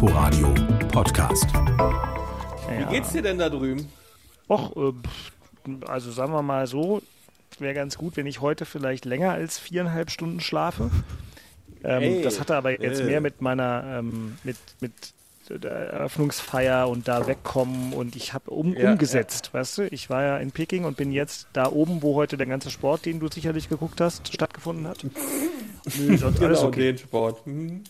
Inforadio Podcast. Wie geht's dir denn da drüben? Och, äh, also sagen wir mal so, wäre ganz gut, wenn ich heute vielleicht länger als viereinhalb Stunden schlafe. Ähm, Ey, das hatte aber jetzt äh. mehr mit meiner, ähm, mit, mit der Eröffnungsfeier und da wegkommen und ich habe um, Ja, umgesetzt, weißt du? Ich war ja in Peking und bin jetzt da oben, wo heute der ganze Sport, den du sicherlich geguckt hast, stattgefunden hat. Nö, sonst alles Genau, okay. den Sport. Hm.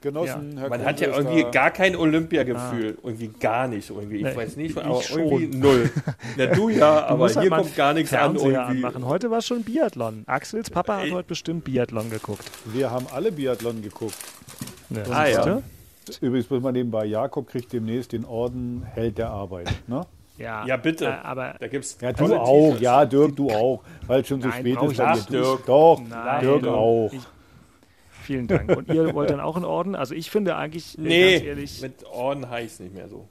Genossen, Herr Man Kruse hat ja irgendwie da. gar kein Olympiagefühl. Irgendwie gar nicht. Irgendwie. Ich Nee, weiß nicht, ich aber schon. irgendwie null. Ja, du ja, Du aber halt hier kommt gar nichts an. Fernseher Irgendwie. anmachen. Heute war schon Biathlon. Axels Papa hat Ey. heute bestimmt Biathlon geguckt. Wir haben alle Biathlon geguckt. Ja, Ah, ja. Übrigens muss man nebenbei, Jakob kriegt demnächst den Orden Held der Arbeit. Ne? Ja, Ja, bitte. Äh, aber Da gibt's Ja, du tolle auch. T-Shirts. Ja, Dirk, du auch. Weil es schon so Nein, spät ist. ihr- Dirk. Doch, Nein, Dirk Dirk. auch. Ich, vielen Dank. Und ihr wollt dann auch einen Orden? Also ich finde eigentlich, Nee, ganz ehrlich, mit Orden heißt nicht mehr so.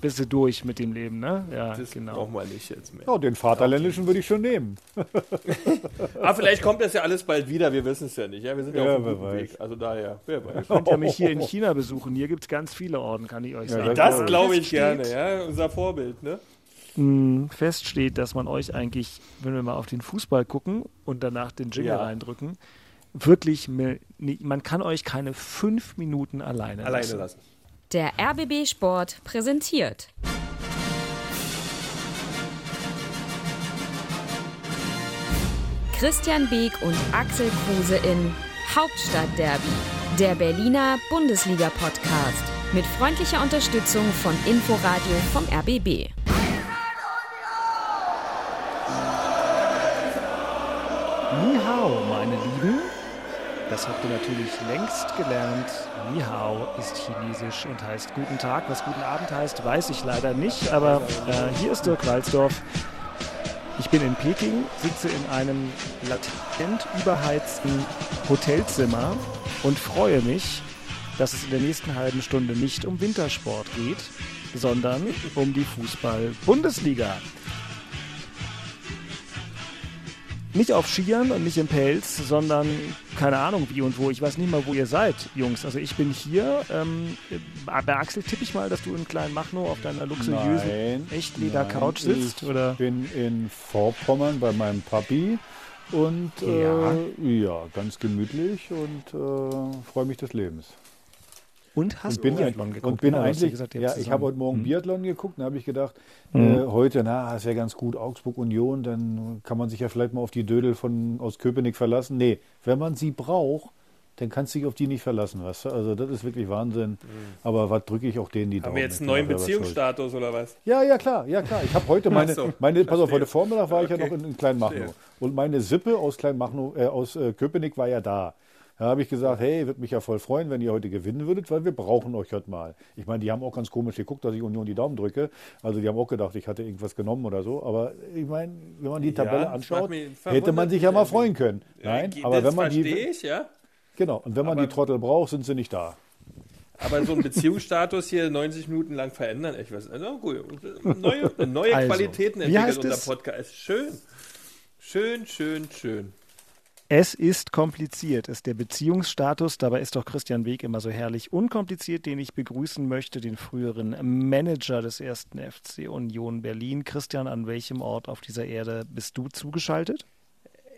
bist du durch mit dem Leben, ne? Ja, Das genau. brauchen wir nicht jetzt mehr. Ja, den Vaterländischen würde ich schon nehmen. Aber vielleicht kommt das ja alles bald wieder, wir wissen es ja nicht. Ja, wir sind ja, Ja, auf weiß. Weg. Also daher, wer weiß. Könnt ihr mich hier in China besuchen? Hier gibt es ganz viele Orden, kann ich euch Ja, sagen. Das Ja, glaube ich gerne, ja. Unser Vorbild, ne? mh, feststeht, dass man euch eigentlich, wenn wir mal auf den Fußball gucken und danach den Jingle Ja. reindrücken, wirklich, man kann euch keine fünf Minuten alleine, Alleine lassen. lassen. Der RBB Sport präsentiert. Christian Beek und Axel Kruse in Hauptstadtderby, der Berliner Bundesliga-Podcast. Mit freundlicher Unterstützung von Inforadio vom RBB. Das habt ihr natürlich längst gelernt. Ni hao ist chinesisch und heißt guten Tag. Was guten Abend heißt, weiß ich leider nicht. Aber äh, hier ist Dirk Walzdorf. Ich bin in Peking, sitze in einem latent überheizten Hotelzimmer und freue mich, dass es in der nächsten halben Stunde nicht um Wintersport geht, sondern um die Fußball-Bundesliga. Nicht auf Skiern und nicht im Pelz, sondern keine Ahnung wie und wo. Ich weiß nicht mal, wo ihr seid, Jungs. Also ich bin hier. Ähm, bei Axel tippe ich mal, dass du in Kleinmachnow auf deiner luxuriösen Nein, Echtleder-Couch sitzt, oder? Ich bin in Vorpommern bei meinem Papi und Ja. äh, ja, ganz gemütlich und äh, freue mich des Lebens. Und hast und bin, Biathlon geguckt. und bin genau, eigentlich, gesagt, ja, ich habe heute Morgen Hm. Biathlon geguckt, da habe ich gedacht, Mhm. äh, heute, na, das wäre ganz gut, Augsburg Union, dann kann man sich ja vielleicht mal auf die Dödel von, aus Köpenick verlassen. Nee, wenn man sie braucht, dann kannst du dich auf die nicht verlassen, weißt du? Also das ist wirklich Wahnsinn. Aber was drücke ich auch denen die Mhm. Haben Daumen? wir jetzt einen neuen. Beziehungsstatus oder was? Ja, ja, klar, ja, klar. Ich habe heute meine, so, meine pass auf, heute Vormittag war ich ja Okay. noch in, in Kleinmachnow. Und meine Sippe aus Kleinmachnow, äh, aus äh, Köpenick war ja da. Da habe ich gesagt, hey, würde mich ja voll freuen, wenn ihr heute gewinnen würdet, weil wir brauchen euch heute mal. Ich meine, die haben auch ganz komisch geguckt, dass ich Union die Daumen drücke. Also die haben auch gedacht, ich hatte irgendwas genommen oder so. Aber ich meine, wenn man die Tabelle das anschaut, hätte man sich ja mal freuen können. Nein, Äh, aber das wenn man die, verstehe ich, ja. genau, und wenn man Aber- die Trottel braucht, sind sie nicht da. Aber so ein Beziehungsstatus hier 90 Minuten lang verändern, echt was. Also gut, neue, neue Also, Qualitäten entwickelt unser? Podcast. Schön. Schön, schön, schön. Es ist kompliziert, ist der Beziehungsstatus. Dabei ist doch Christian Weg immer so herrlich unkompliziert, den ich begrüßen möchte, den früheren Manager des ersten FC Union Berlin. Christian, an welchem Ort auf dieser Erde bist du zugeschaltet?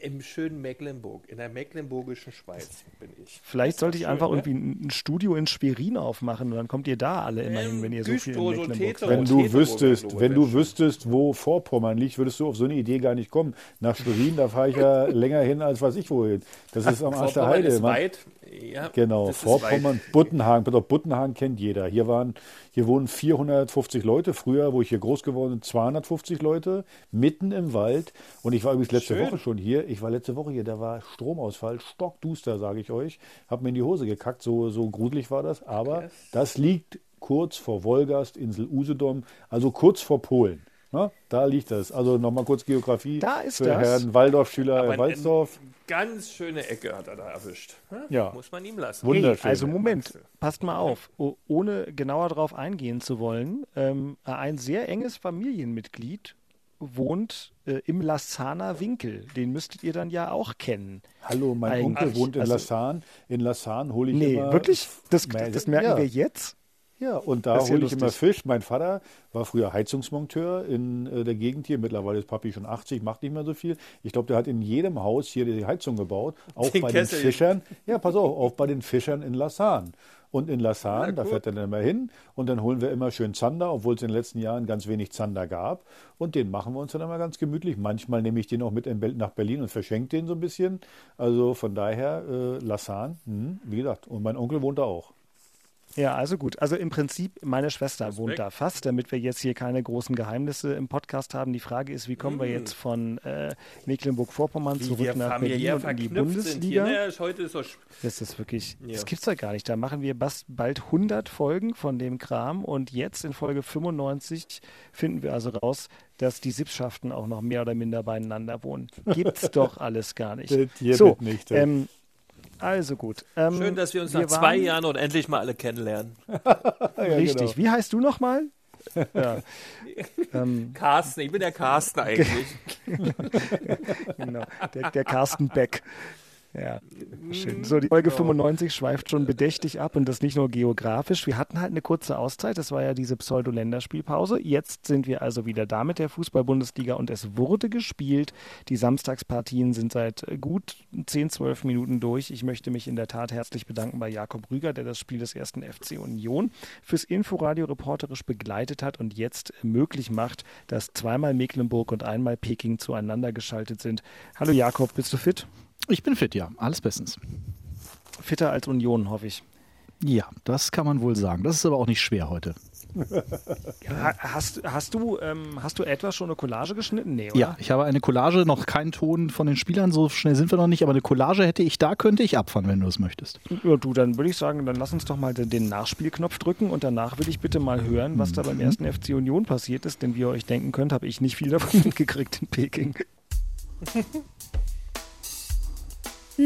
Im schönen Mecklenburg, in der mecklenburgischen Schweiz bin ich. Vielleicht sollte ich Schön, einfach ne? irgendwie ein Studio in Schwerin aufmachen und dann kommt ihr da alle immerhin, Ähm, wenn ihr so viel in Mecklenburg seid. Wenn du wüsstest, wenn du wüsstest, wo Vorpommern liegt, würdest du auf so eine Idee gar nicht kommen. Nach Schwerin, da fahre ich ja länger hin, als weiß ich wohin. Das ist am Arsch der Heide. ist weit. Ja, Genau, Vorpommern. Buttenhagen. Auf, Buttenhagen kennt jeder. Hier waren, hier wohnen 450 Leute. Früher, wo ich hier groß geworden bin, 250 Leute, mitten im Wald. Und ich war übrigens letzte Schön. Woche schon hier. Ich war letzte Woche hier, da war Stromausfall, stockduster, sage ich euch. Hab mir in die Hose gekackt, so, so gruselig war das. Aber Krass. das liegt kurz vor Wolgast, Insel Usedom, also kurz vor Polen. Na, da liegt das. Also nochmal kurz Geografie Da ist für das. Herrn Waldorf-Schüler Aber Walzdorf. ganz schöne Ecke hat er da erwischt. Hm? Ja. Muss man ihm lassen. Wunder- Hey, Wunderschön. also Moment, passt mal auf. O ohne genauer darauf eingehen zu wollen, ähm, ein sehr enges Familienmitglied wohnt äh, im Lassaner Winkel. Den müsstet ihr dann ja auch kennen. Hallo, mein Eigentlich, Onkel wohnt in also- Lassan. In Lassan hole ich Nee, immer... wirklich? Das, das merken ja. wir jetzt? Ja, und da hole ich immer. Fisch. Mein Vater war früher Heizungsmonteur in äh, der Gegend hier. Mittlerweile ist Papi schon 80, macht nicht mehr so viel. Ich glaube, der hat in jedem Haus hier die Heizung gebaut. Auch Den bei Kessel. den Fischern. Ja, pass auf, auch bei den Fischern in Lassan. Und in Lassan, da fährt er dann immer hin und dann holen wir immer schön Zander, obwohl es in den letzten Jahren ganz wenig Zander gab. Und den machen wir uns dann immer ganz gemütlich. Manchmal nehme ich den auch mit nach Berlin und verschenke den so ein bisschen. Also von daher, äh, Lassan, hm, wie gesagt, und mein Onkel wohnt da auch. Ja, also gut. Also im Prinzip, meine Schwester wohnt da fast, damit wir jetzt hier keine großen Geheimnisse im Podcast haben. Die Frage ist, wie kommen wir jetzt von äh, Mecklenburg-Vorpommern zurück nach Berlin und in die. Bundesliga? Ne? Heute ist sp- Das ist wirklich, Ja. das gibt's doch gar nicht. Da machen wir bald 100 Folgen von dem Kram und jetzt in Folge 95 finden wir also raus, dass die Sippschaften auch noch mehr oder minder beieinander wohnen. Gibt's doch alles gar nicht. Das so, nicht, ja. ähm, also gut. Ähm, Schön, dass wir uns wir nach zwei waren- Jahren und endlich mal alle kennenlernen. Richtig. genau. Wie heißt du nochmal? ja. ähm, Carsten, ich bin der Carsten eigentlich. genau. Der, der Carsten Beck. Ja, schön. So, die Folge 95 schweift schon bedächtig ab und das nicht nur geografisch. Wir hatten halt eine kurze Auszeit, das war ja diese Pseudo-Länderspielpause. Jetzt sind wir also wieder da mit der Fußball-Bundesliga und es wurde gespielt. Die Samstagspartien sind seit gut 10, 12 Minuten durch. Ich möchte mich in der Tat herzlich bedanken bei Jakob Rüger, der das Spiel des ersten FC Union fürs Inforadio reporterisch begleitet hat und jetzt möglich macht, dass zweimal Mecklenburg und einmal Peking zueinander geschaltet sind. Hallo Jakob, bist du fit? Ich bin fit, ja. Alles bestens. Fitter als Union, hoffe ich. Ja, das kann man wohl sagen. Das ist aber auch nicht schwer heute. Ha- Hast, hast, du, ähm, hast du etwa schon eine Collage geschnitten? Nee, oder? Ja, ich habe eine Collage, noch keinen Ton von den Spielern, so schnell sind wir noch nicht, aber eine Collage hätte ich da, könnte ich abfahren, wenn du es möchtest. Ja, du, dann würde ich sagen, dann lass uns doch mal den, den Nachspielknopf drücken und danach will ich bitte mal hören, was da beim ersten FC Union passiert ist, denn wie ihr euch denken könnt, habe ich nicht viel davon mitgekriegt in Peking.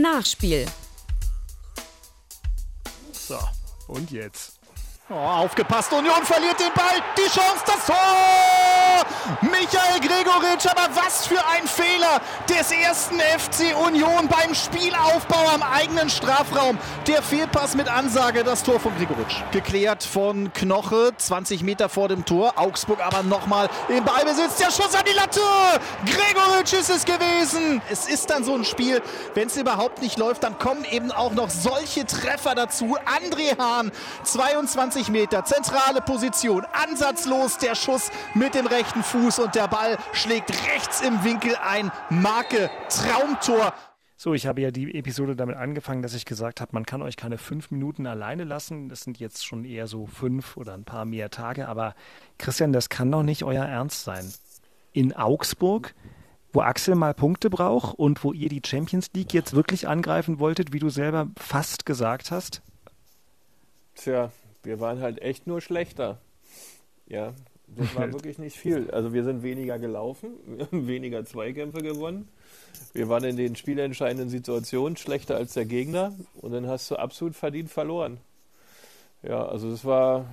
Nachspiel. So, und jetzt? Oh, aufgepasst, Union verliert den Ball, die Chance, das Tor! Michael Gregoritsch, aber was für ein Fehler des ersten FC Union beim Spielaufbau am eigenen Strafraum. Der Fehlpass mit Ansage, das Tor von Gregoritsch. Geklärt von Knoche, 20 Meter vor dem Tor. Augsburg aber nochmal im Ballbesitz, der Schuss an die Latte! Gregoritsch ist es gewesen. Es ist dann so ein Spiel, wenn es überhaupt nicht läuft, dann kommen eben auch noch solche Treffer dazu. André Hahn, 22 Meter, zentrale Position, ansatzlos der Schuss mit dem rechten Fuß und der Ball schlägt rechts im Winkel ein. Marke, Traumtor. So, ich habe ja die Episode damit angefangen, dass ich gesagt habe, man kann euch keine fünf Minuten alleine lassen. Das sind jetzt schon eher so fünf oder ein paar mehr Tage. Aber Christian, das kann doch nicht euer Ernst sein. In Augsburg, wo Axel mal Punkte braucht und wo ihr die Champions League jetzt wirklich angreifen wolltet, wie du selber fast gesagt hast. Tja, wir waren halt echt nur schlechter. Ja, das war wirklich nicht viel. Also wir sind weniger gelaufen, wir haben weniger Zweikämpfe gewonnen. Wir waren in den spielentscheidenden Situationen schlechter als der Gegner und dann hast du absolut verdient verloren. Ja, also das war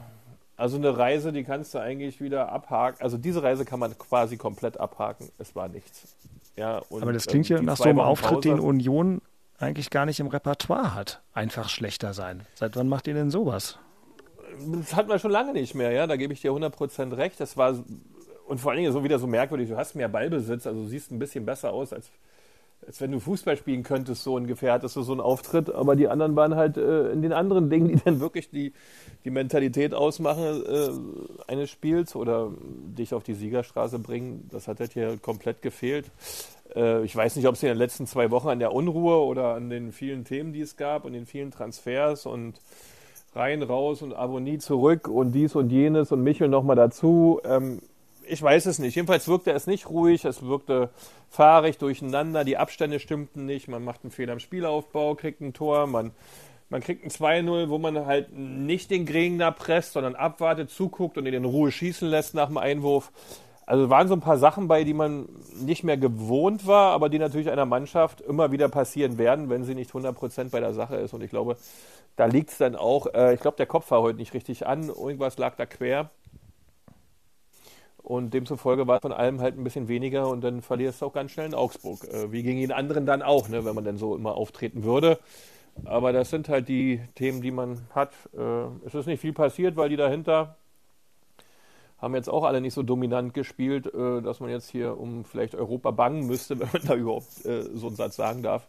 also eine Reise, die kannst du eigentlich wieder abhaken. Also diese Reise kann man quasi komplett abhaken. Es war nichts. Ja, und, Aber das klingt ähm, ja die nach so einem Wochen Auftritt, den Pause- Union eigentlich gar nicht im Repertoire hat. Einfach schlechter sein. Seit wann macht ihr denn sowas? Das hatten wir schon lange nicht mehr, ja, da gebe ich dir 100% recht. Das war, und vor allen Dingen so wieder so merkwürdig, du hast mehr Ballbesitz, also siehst ein bisschen besser aus, als, als wenn du Fußball spielen könntest, so ungefähr, hattest du so einen Auftritt, aber die anderen waren halt äh, in den anderen Dingen, die dann wirklich die, die Mentalität ausmachen äh, eines Spiels oder dich auf die Siegerstraße bringen, das hat halt hier komplett gefehlt. Äh, ich weiß nicht, ob es in den letzten zwei Wochen an der Unruhe oder an den vielen Themen, die es gab und den vielen Transfers und rein, raus und Avonie zurück und dies und jenes und Michel nochmal dazu. Ähm, ich weiß es nicht. Jedenfalls wirkte es nicht ruhig, es wirkte fahrig durcheinander, die Abstände stimmten nicht, man macht einen Fehler im Spielaufbau, kriegt ein Tor, man, man kriegt ein 2-0, wo man halt nicht den Gegner presst, sondern abwartet, zuguckt und ihn in Ruhe schießen lässt nach dem Einwurf. Also waren so ein paar Sachen bei, die man nicht mehr gewohnt war, aber die natürlich einer Mannschaft immer wieder passieren werden, wenn sie nicht 100% bei der Sache ist. Und ich glaube, da liegt es dann auch, äh, ich glaube, der Kopf war heute nicht richtig an, irgendwas lag da quer. Und demzufolge war von allem halt ein bisschen weniger und dann verlierst du auch ganz schnell in Augsburg. Äh, wie gegen jeden anderen dann auch, ne, wenn man dann so immer auftreten würde. Aber das sind halt die Themen, die man hat. Äh, es ist nicht viel passiert, weil die dahinter haben jetzt auch alle nicht so dominant gespielt, äh, dass man jetzt hier um vielleicht Europa bangen müsste, wenn man da überhaupt äh, so einen Satz sagen darf.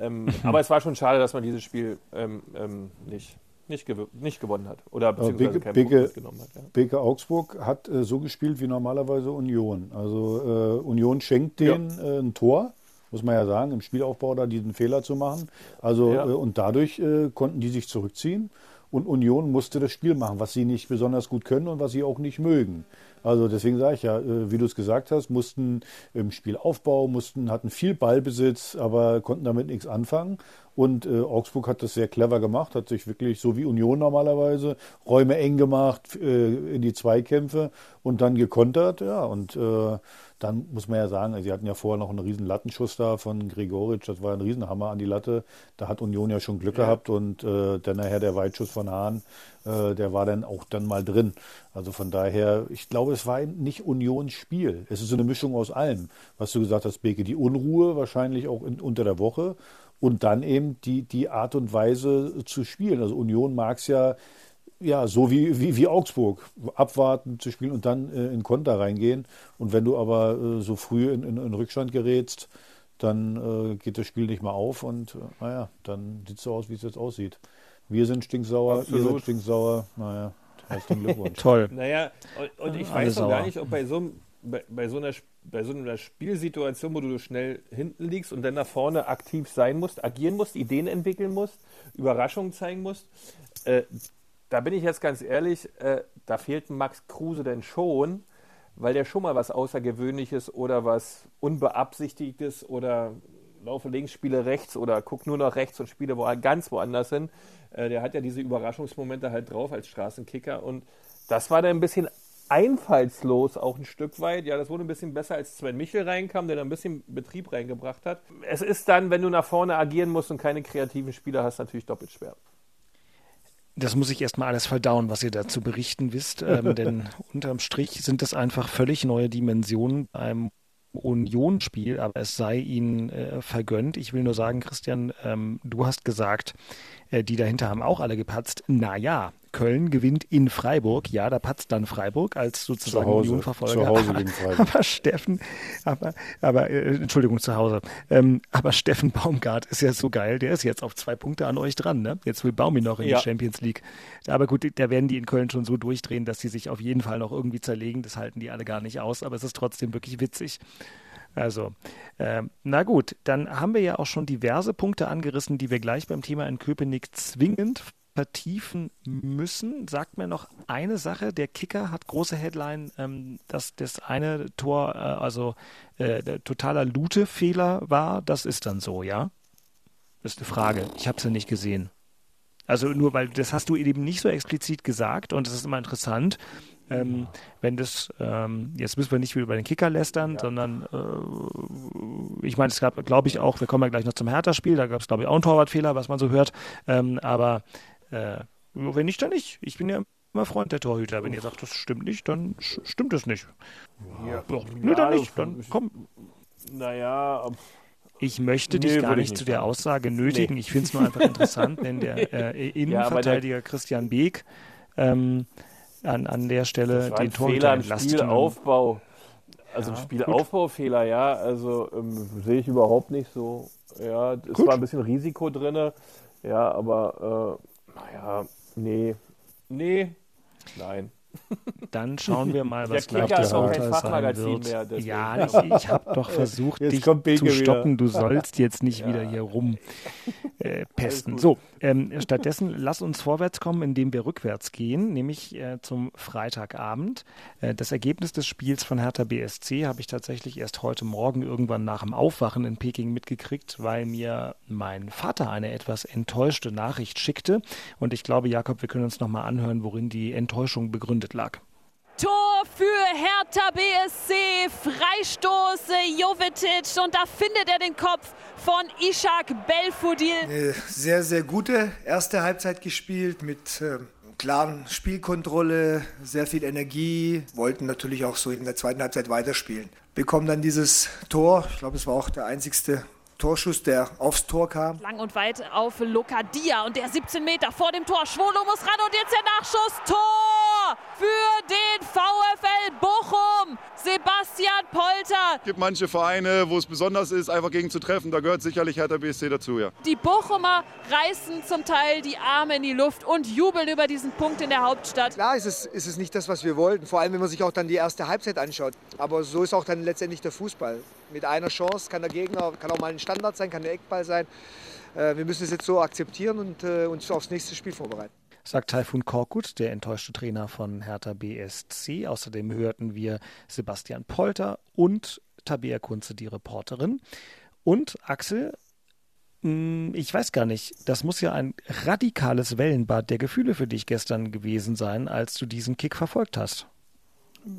Ähm, aber es war schon schade, dass man dieses Spiel ähm, ähm, nicht, nicht, gew nicht, gewonnen hat oder beziehungsweise Beke, keinen Beke, mitgenommen hat. Ja. Beke Augsburg hat äh, so gespielt wie normalerweise Union. Also äh, Union schenkt denen ja. Äh, ein Tor muss man ja sagen, im Spielaufbau da diesen Fehler zu machen. Also ja. äh, und dadurch äh, konnten die sich zurückziehen und Union musste das Spiel machen, was sie nicht besonders gut können und was sie auch nicht mögen. Also deswegen sage ich ja, äh, wie du es gesagt hast, mussten im Spielaufbau, mussten, hatten viel Ballbesitz, aber konnten damit nichts anfangen. Und äh, Augsburg hat das sehr clever gemacht, hat sich wirklich so wie Union normalerweise Räume eng gemacht äh, in die Zweikämpfe und dann gekontert. Ja, und äh, dann muss man ja sagen, sie hatten ja vorher noch einen riesen Lattenschuss da von Gregoritsch, das war ein Riesenhammer an die Latte. Da hat Union ja schon Glück ja. gehabt und äh, dann nachher der Weitschuss von Hahn, äh, der war dann auch dann mal drin. Also von daher, ich glaube, es war nicht Unions Spiel. Es ist so eine Mischung aus allem, was du gesagt hast, Beke. Die Unruhe wahrscheinlich auch in, unter der Woche und dann eben die, die Art und Weise zu spielen. Also Union mag es ja ja, so wie, wie, wie Augsburg, abwarten zu spielen und dann äh, in Konter reingehen. Und wenn du aber äh, so früh in, in, in, Rückstand gerätst, dann äh, geht das Spiel nicht mehr auf und äh, naja, dann sieht es so aus, wie es jetzt aussieht. Wir sind stinksauer, Absolut. ihr seid stinksauer, naja, herzlichen Glückwunsch. Toll. Naja, und, und ich weiß noch gar nicht, ob bei so, bei, bei, so einer, bei so einer Spielsituation, wo du schnell hinten liegst und dann nach vorne aktiv sein musst, agieren musst, Ideen entwickeln musst, Überraschungen zeigen musst, äh, da bin ich jetzt ganz ehrlich, äh, da fehlt Max Kruse denn schon, weil der schon mal was Außergewöhnliches oder was Unbeabsichtigtes oder laufe links, spiele rechts oder guck nur nach rechts und spiele wo, ganz woanders hin. Äh, der hat ja diese Überraschungsmomente halt drauf als Straßenkicker und das war dann ein bisschen einfallslos auch ein Stück weit. Ja, das wurde ein bisschen besser, als Sven Michel reinkam, der da ein bisschen Betrieb reingebracht hat. Es ist dann, wenn du nach vorne agieren musst und keine kreativen Spieler hast, natürlich doppelt schwer. Das muss ich erstmal alles verdauen, was ihr dazu berichten wisst, ähm, denn unterm Strich sind das einfach völlig neue Dimensionen beim Union-Spiel, aber es sei ihnen äh, vergönnt. Ich will nur sagen, Christian, ähm, du hast gesagt, die dahinter haben auch alle gepatzt. Naja, Köln gewinnt in Freiburg. Ja, da patzt dann Freiburg als sozusagen Unionverfolger. Zu Hause gegen Freiburg. Aber Steffen, aber, aber äh, Entschuldigung, zu Hause. Ähm, aber Steffen Baumgart ist ja so geil. Der ist jetzt auf zwei Punkte an euch dran. Ne? Jetzt will Baumi noch in ja. die Champions League. Aber gut, da werden die in Köln schon so durchdrehen, dass sie sich auf jeden Fall noch irgendwie zerlegen. Das halten die alle gar nicht aus. Aber es ist trotzdem wirklich witzig. Also, äh, na gut, dann haben wir ja auch schon diverse Punkte angerissen, die wir gleich beim Thema in Köpenick zwingend vertiefen müssen. Sagt mir noch eine Sache. Der Kicker hat große Headline, ähm, dass das eine Tor, äh, also äh, totaler Lute-Fehler war. Das ist dann so, ja? Das ist eine Frage. Ich habe es ja nicht gesehen. Also nur weil das hast du eben nicht so explizit gesagt und das ist immer interessant. Ähm, wenn das, ähm, jetzt müssen wir nicht wieder über den Kicker lästern, ja. sondern äh, ich meine, es gab, glaube ich, auch, wir kommen ja gleich noch zum Hertha-Spiel, da gab es, glaube ich, auch einen Torwartfehler, was man so hört. Ähm, aber äh, wenn nicht, dann nicht. Ich bin ja immer Freund der Torhüter. Wenn ihr sagt, das stimmt nicht, dann stimmt es nicht. Ja. Doch, nö, dann nicht. Dann komm. Naja, ich möchte dich nee, gar nicht, nicht zu der Aussage nötigen. Nee. Ich finde es nur einfach interessant, denn der äh, Innenverteidiger ja, Christian Beek ähm, an, an der Stelle den Torhüter entlastet. Spielaufbau. Also ja, Spielaufbaufehler, ja, also ähm, sehe ich überhaupt nicht so. Ja, es gut. war ein bisschen Risiko drin, ja, aber äh, naja, nee. Nee. Nein. Dann schauen wir mal, was gleich das Urteil sein wird. Mehr, ja, ich, ich habe doch versucht, dich zu stoppen. Du sollst jetzt nicht ja. wieder hier rum äh, pesten. So, ähm, stattdessen lass uns vorwärts kommen, indem wir rückwärts gehen, nämlich äh, zum Freitagabend. Äh, das Ergebnis des Spiels von Hertha BSC habe ich tatsächlich erst heute Morgen irgendwann nach dem Aufwachen in Peking mitgekriegt, weil mir mein Vater eine etwas enttäuschte Nachricht schickte. Und ich glaube, Jakob, wir können uns nochmal anhören, worin die Enttäuschung begründet lag. Tor für Hertha BSC, Freistoß Jovetic und da findet er den Kopf von Ishak Belfodil. Eine sehr, sehr gute erste Halbzeit gespielt mit äh, klaren Spielkontrolle, sehr viel Energie, wollten natürlich auch so in der zweiten Halbzeit weiterspielen. Bekommen dann dieses Tor, ich glaube, es war auch der einzigste Torschuss, der aufs Tor kam. Lang und weit auf Lokadia und der 17 Meter vor dem Tor. Schwolo muss ran und jetzt der Nachschuss. Tor für den VfL Bochum. Sebastian Polter. Es gibt manche Vereine, wo es besonders ist, einfach gegen zu treffen. Da gehört sicherlich Hertha BSC dazu, ja. Die Bochumer reißen zum Teil die Arme in die Luft und jubeln über diesen Punkt in der Hauptstadt. Klar ist es, ist es nicht das, was wir wollten. Vor allem, wenn man sich auch dann die erste Halbzeit anschaut. Aber so ist auch dann letztendlich der Fußball. Mit einer Chance kann der Gegner, kann auch mal ein Standard sein, kann der Eckball sein. Äh, wir müssen es jetzt so akzeptieren und äh, uns aufs nächste Spiel vorbereiten sagt Taifun Korkut, der enttäuschte Trainer von Hertha BSC. Außerdem hörten wir Sebastian Polter und Tabea Kunze, die Reporterin. Und Axel, hm, ich weiß gar nicht, das muss ja ein radikales Wellenbad der Gefühle für dich gestern gewesen sein, als du diesen Kick verfolgt hast.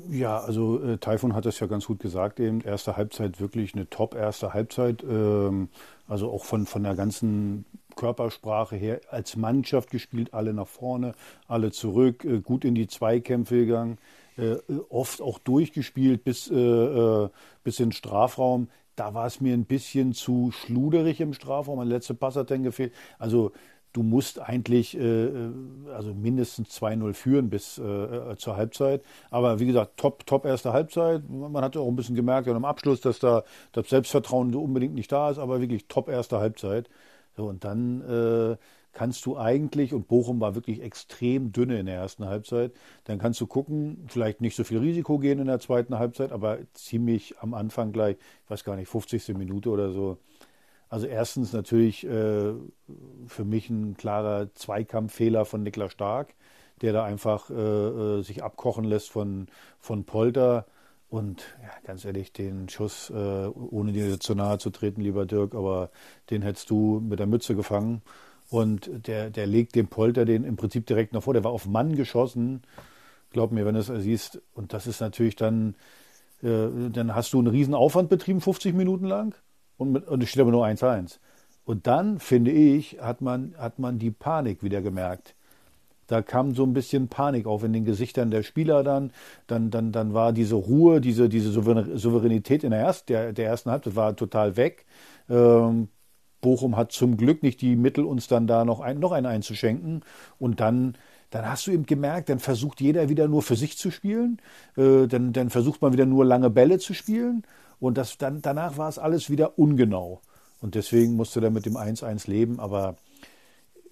Ja, also äh, Taifun hat das ja ganz gut gesagt eben. Erste Halbzeit wirklich eine top erste Halbzeit. Ähm, also auch von, von der ganzen Körpersprache her als Mannschaft gespielt, alle nach vorne, alle zurück, äh, gut in die Zweikämpfe gegangen, äh, oft auch durchgespielt bis, äh, äh bis in den Strafraum. Da war es mir ein bisschen zu schluderig im Strafraum. Mein letzter Pass hat dann gefehlt. Also du musst eigentlich äh, äh also mindestens 2-0 führen bis äh, äh, zur Halbzeit. Aber wie gesagt, top, top erste Halbzeit. Man hat auch ein bisschen gemerkt am Abschluss, dass da das Selbstvertrauen unbedingt nicht da ist, aber wirklich top erste Halbzeit. So, und dann äh, kannst du eigentlich, und Bochum war wirklich extrem dünne in der ersten Halbzeit, dann kannst du gucken, vielleicht nicht so viel Risiko gehen in der zweiten Halbzeit, aber ziemlich am Anfang gleich, ich weiß gar nicht, 50. Minute oder so, also erstens natürlich äh, für mich ein klarer Zweikampffehler von Niklas Stark, der da einfach äh, äh, sich abkochen lässt von, von Polter. Und ja, ganz ehrlich, den Schuss, äh, ohne dir zu nahe zu treten, lieber Dirk, aber den hättest du mit der Mütze gefangen. Und der, der legt dem Polter den im Prinzip direkt nach vor. Der war auf Mann geschossen. Glaub mir, wenn du es siehst. Und das ist natürlich dann, äh, dann hast du einen riesen Aufwand betrieben, 50 Minuten lang und, mit, und es steht aber nur 1-1. Und dann, finde ich, hat man, hat man die Panik wieder gemerkt. Da kam so ein bisschen Panik auf in den Gesichtern der Spieler dann. Dann, dann, dann war diese Ruhe, diese, diese Souveränität in der, ersten, der, der ersten Halbzeit war total weg. Ähm, Bochum hat zum Glück nicht die Mittel, uns dann da noch, ein, noch einen einzuschenken. Und dann, dann hast du eben gemerkt, dann versucht jeder wieder nur für sich zu spielen. Äh, dann, dann versucht man wieder nur lange Bälle zu spielen. Und das, dann, danach war es alles wieder ungenau. Und deswegen musste er mit dem 1-1 leben. Aber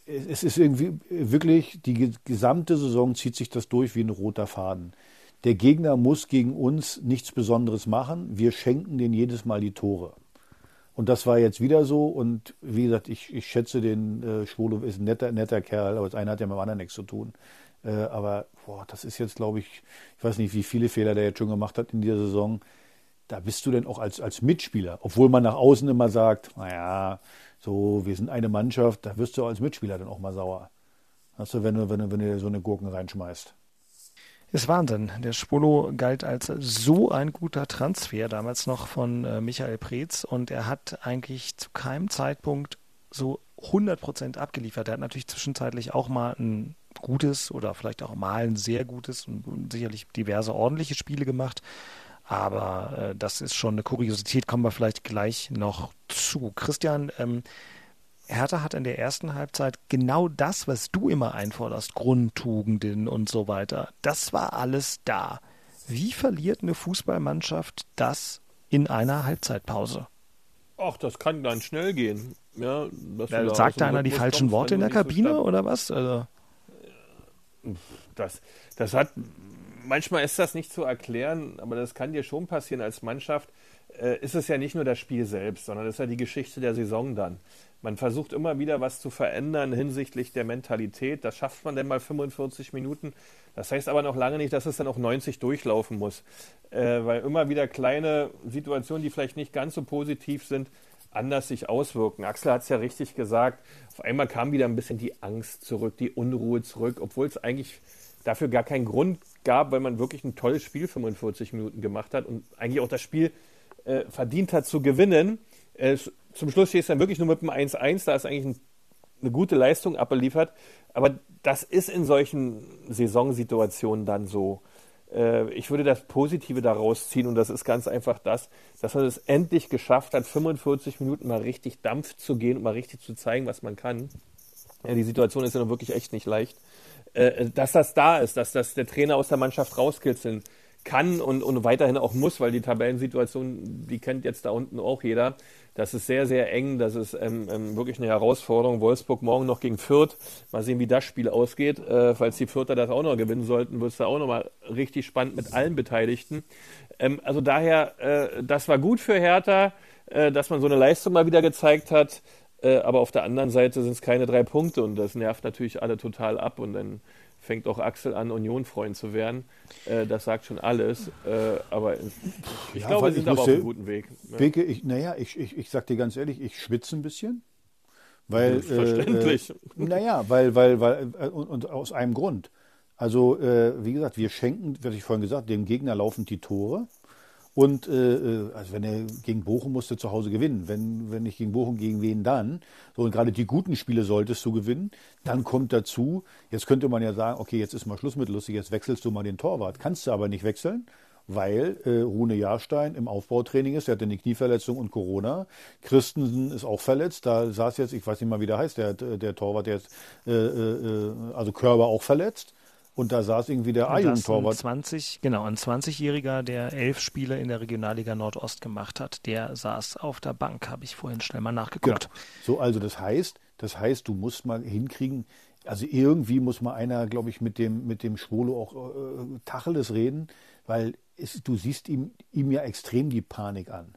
es ist irgendwie wirklich, die gesamte Saison zieht sich das durch wie ein roter Faden. Der Gegner muss gegen uns nichts Besonderes machen. Wir schenken denen jedes Mal die Tore. Und das war jetzt wieder so. Und wie gesagt, ich, ich schätze den äh, Schwolo ist ein netter, netter Kerl, aber das eine hat ja mit dem anderen nichts zu tun. Äh, aber boah, das ist jetzt, glaube ich, ich weiß nicht, wie viele Fehler der jetzt schon gemacht hat in dieser Saison da bist du denn auch als, als Mitspieler, obwohl man nach außen immer sagt, naja, so, wir sind eine Mannschaft, da wirst du als Mitspieler dann auch mal sauer. Du, wenn du, wenn du, wenn du so eine Gurken reinschmeißt. Ist Wahnsinn. Der Spolo galt als so ein guter Transfer, damals noch von äh, Michael Preetz, und er hat eigentlich zu keinem Zeitpunkt so 100% abgeliefert. Er hat natürlich zwischenzeitlich auch mal ein gutes oder vielleicht auch mal ein sehr gutes und sicherlich diverse ordentliche Spiele gemacht. Aber äh, das ist schon eine Kuriosität, kommen wir vielleicht gleich noch zu. Christian, ähm, Hertha hat in der ersten Halbzeit genau das, was du immer einforderst, Grundtugenden und so weiter. Das war alles da. Wie verliert eine Fußballmannschaft das in einer Halbzeitpause? Ach, das kann dann schnell gehen. Ja, ja, sagt da einer die falschen Worte in der Kabine so oder was? Also. Das, das hat manchmal ist das nicht zu erklären, aber das kann dir schon passieren als Mannschaft. Äh, ist es ja nicht nur das Spiel selbst, sondern es ist ja die Geschichte der Saison dann. Man versucht immer wieder was zu verändern hinsichtlich der Mentalität. Das schafft man dann mal 45 Minuten. Das heißt aber noch lange nicht, dass es dann auch 90 durchlaufen muss. Äh, weil immer wieder kleine Situationen, die vielleicht nicht ganz so positiv sind, anders sich auswirken. Axel hat es ja richtig gesagt. Auf einmal kam wieder ein bisschen die Angst zurück, die Unruhe zurück, obwohl es eigentlich dafür gar keinen Grund gab, weil man wirklich ein tolles Spiel 45 Minuten gemacht hat und eigentlich auch das Spiel äh, verdient hat zu gewinnen. Äh, zum Schluss steht es dann wirklich nur mit einem 1-1. Da ist eigentlich ein eine gute Leistung abliefert. Aber das ist in solchen Saisonsituationen dann so. Äh, ich würde das Positive daraus ziehen und das ist ganz einfach das, dass man es endlich geschafft hat, 45 Minuten mal richtig Dampf zu gehen und mal richtig zu zeigen, was man kann. Ja, die Situation ist ja noch wirklich echt nicht leicht. Äh, dass das da ist, dass das der Trainer aus der Mannschaft rauskitzeln kann und, und weiterhin auch muss, weil die Tabellensituation, die kennt jetzt da unten auch jeder. Das ist sehr, sehr eng. Das ist ähm, ähm, wirklich eine Herausforderung. Wolfsburg morgen noch gegen Fürth. Mal sehen, wie das Spiel ausgeht. Äh, falls die Fürther das auch noch gewinnen sollten, wird es da auch nochmal richtig spannend mit allen Beteiligten. Ähm, also daher, äh, das war gut für Hertha, äh, dass man so eine Leistung mal wieder gezeigt hat. Äh, aber auf der anderen Seite sind es keine drei Punkte und das nervt natürlich alle total ab. Und dann fängt auch Axel an, Union-Freund zu werden. Äh, das sagt schon alles. Äh, aber ich Ja, glaube, wir sind aber auf einem guten Weg. Ja. Beke, ich, naja, ich, ich, ich sag dir ganz ehrlich, ich schwitze ein bisschen. Weil, Verständlich. Äh, äh, naja, weil, weil, weil, äh, und, und aus einem Grund. Also, wie gesagt, wir schenken, was ich vorhin gesagt, dem Gegner laufend die Tore. Und äh, äh, also wenn er gegen Bochum musste zu Hause gewinnen, wenn, wenn nicht gegen Bochum, gegen wen dann? So, und gerade die guten Spiele solltest du gewinnen. Dann kommt dazu, jetzt könnte man ja sagen, okay, jetzt ist mal Schluss mit lustig, jetzt wechselst du mal den Torwart. Kannst du aber nicht wechseln, weil äh, Rune Jahrstein im Aufbautraining ist, der hat eine Knieverletzung und Corona. Christensen ist auch verletzt, da saß jetzt, ich weiß nicht mal, wie der heißt, der, der Torwart, der ist, äh, äh, also Körber auch verletzt. Und da saß irgendwie der A-Jugendtorwart. 20, genau, ein 20-Jähriger, der elf Spiele in der Regionalliga Nordost gemacht hat, der saß auf der Bank, habe ich vorhin schnell mal nachgeguckt. Genau. So, also das heißt, das heißt, du musst mal hinkriegen, also irgendwie muss mal einer, glaube ich, mit dem, mit dem Schwolo auch äh, Tacheles reden, weil es, du siehst ihm, ihm ja extrem die Panik an.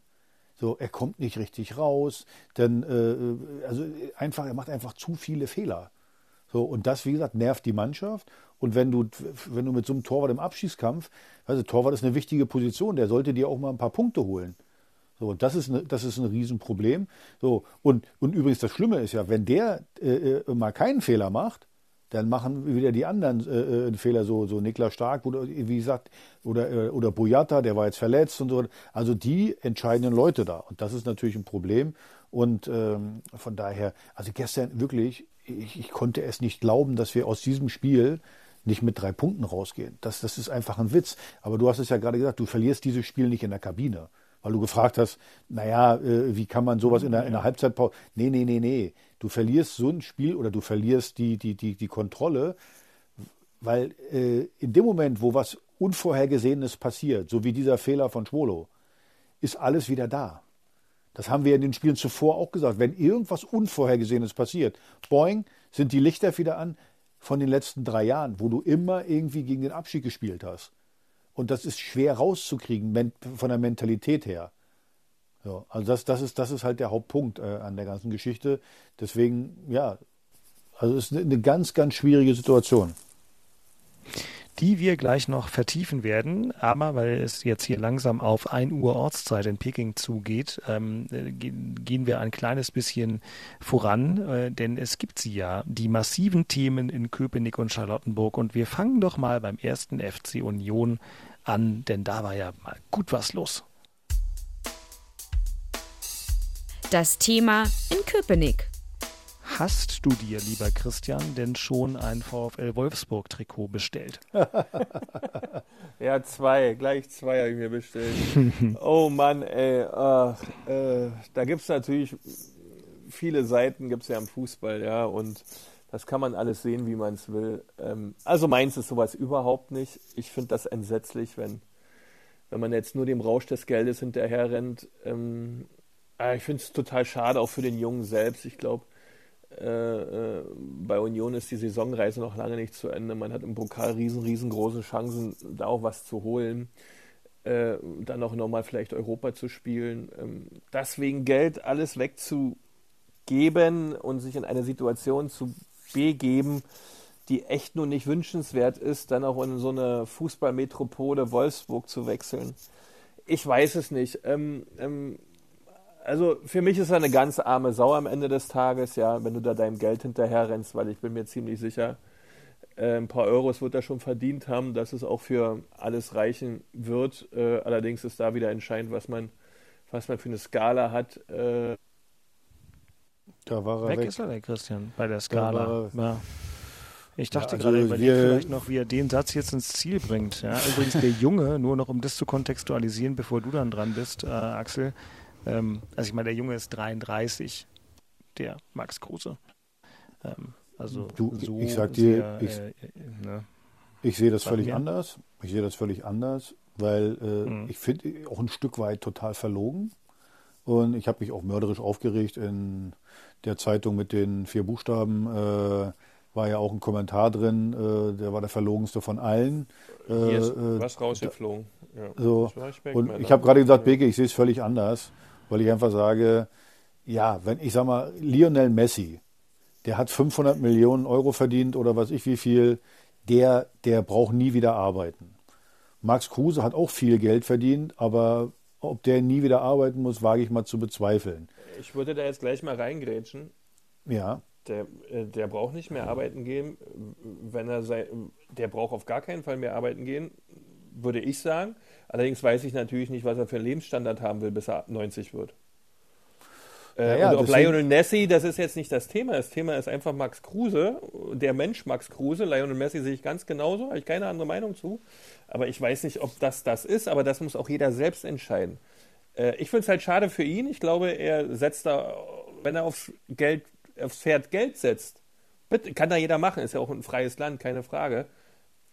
So, er kommt nicht richtig raus, dann, äh, also einfach, er macht einfach zu viele Fehler. So, und das, wie gesagt, nervt die Mannschaft. Und wenn du, wenn du mit so einem Torwart im Abschießkampf, also Torwart ist eine wichtige Position, der sollte dir auch mal ein paar Punkte holen. So, und das ist, eine, das ist ein Riesenproblem. So, und, und übrigens das Schlimme ist ja, wenn der äh, äh, mal keinen Fehler macht, dann machen wieder die anderen äh, äh, einen Fehler, so, so Niklas Stark oder wie gesagt, oder, äh, oder Boyata, der war jetzt verletzt und so. Also die entscheidenden Leute da. Und das ist natürlich ein Problem. Und ähm, von daher, also gestern wirklich, ich, ich konnte es nicht glauben, dass wir aus diesem Spiel nicht mit drei Punkten rausgehen. Das, das ist einfach ein Witz. Aber du hast es ja gerade gesagt, du verlierst dieses Spiel nicht in der Kabine. Weil du gefragt hast, naja, äh, wie kann man sowas in der, in der Halbzeitpause. Nee, nee, nee, nee. Du verlierst so ein Spiel oder du verlierst die, die, die, die Kontrolle, weil äh, in dem Moment, wo was Unvorhergesehenes passiert, so wie dieser Fehler von Schwolo, ist alles wieder da. Das haben wir in den Spielen zuvor auch gesagt. Wenn irgendwas Unvorhergesehenes passiert, boing, sind die Lichter wieder an von den letzten drei Jahren, wo du immer irgendwie gegen den Abstieg gespielt hast. Und das ist schwer rauszukriegen von der Mentalität her. Ja, also das, das, ist, das ist halt der Hauptpunkt äh, an der ganzen Geschichte. Deswegen, ja, also es ist eine ganz, ganz schwierige Situation. Die wir gleich noch vertiefen werden. Aber weil es jetzt hier langsam auf 1 Uhr Ortszeit in Peking zugeht, ähm, äh, ge- gehen wir ein kleines bisschen voran, äh, denn es gibt sie ja, die massiven Themen in Köpenick und Charlottenburg. Und wir fangen doch mal beim ersten FC Union an, denn da war ja mal gut was los. Das Thema in Köpenick. Hast du dir, lieber Christian, denn schon ein VfL Wolfsburg-Trikot bestellt? Ja, zwei, gleich zwei habe ich mir bestellt. oh Mann, ey, ach, äh, da gibt es natürlich viele Seiten, gibt es ja im Fußball, ja, und das kann man alles sehen, wie man es will. Ähm, also meins ist sowas überhaupt nicht. Ich finde das entsetzlich, wenn, wenn man jetzt nur dem Rausch des Geldes hinterher rennt. Ähm, ah, ich finde es total schade, auch für den Jungen selbst. Ich glaube, äh, äh, bei Union ist die Saisonreise noch lange nicht zu Ende. Man hat im Pokal riesen, riesengroße Chancen, da auch was zu holen. Äh, dann auch nochmal vielleicht Europa zu spielen. Ähm, deswegen Geld alles wegzugeben und sich in eine Situation zu begeben, die echt nur nicht wünschenswert ist, dann auch in so eine Fußballmetropole Wolfsburg zu wechseln. Ich weiß es nicht. Ähm, ähm, also für mich ist er eine ganz arme Sau am Ende des Tages, ja, wenn du da deinem Geld hinterher rennst, weil ich bin mir ziemlich sicher, äh, ein paar Euros wird er schon verdient haben, dass es auch für alles reichen wird. Äh, allerdings ist da wieder entscheidend, was man, was man für eine Skala hat. Äh, Da war er weg, weg. ist er, der Christian, bei der Skala. Ja. Ich dachte Ja, also gerade, überleg wir- vielleicht noch, wie er den Satz jetzt ins Ziel bringt. Ja, übrigens, der Junge, nur noch um das zu kontextualisieren, bevor du dann dran bist, äh, Axel. Ähm, also ich meine, der Junge ist 33, der Max Kruse. Ähm, also Du, so ich sag dir, sehr, ich- äh, äh, ne? Ich sehe das Sag völlig mir. anders. Ich sehe das völlig anders, weil äh, Mhm. ich finde auch ein Stück weit total verlogen. Und ich habe mich auch mörderisch aufgeregt in der Zeitung mit den vier Buchstaben. Äh, war ja auch ein Kommentar drin, äh, der war der verlogenste von allen. Äh, Hier ist äh, was rausgeflogen. Ja. so. Und ich habe gerade gesagt, Beke, ich sehe es völlig anders, weil ich einfach sage, ja, wenn ich sag mal, Lionel Messi, der hat 500 Millionen Euro verdient oder was ich wie viel, der, der braucht nie wieder arbeiten. Max Kruse hat auch viel Geld verdient, aber ob der nie wieder arbeiten muss, wage ich mal zu bezweifeln. Ich würde da jetzt gleich mal reingrätschen. Ja, Der, äh, der braucht nicht mehr arbeiten gehen, wenn er sei, der braucht auf gar keinen Fall mehr arbeiten gehen, würde ich sagen. Allerdings weiß ich natürlich nicht, was er für einen Lebensstandard haben will, bis er 90 wird. Äh, Naja, und ob Lionel Messi, das ist jetzt nicht das Thema. Das Thema ist einfach Max Kruse, der Mensch Max Kruse. Lionel Messi sehe ich ganz genauso, habe ich keine andere Meinung zu. Aber ich weiß nicht, ob das das ist, aber das muss auch jeder selbst entscheiden. Äh, ich finde es halt schade für ihn. Ich glaube, er setzt da, wenn er aufs Geld, aufs Pferd Geld setzt, bitte, kann da jeder machen, ist ja auch ein freies Land, keine Frage.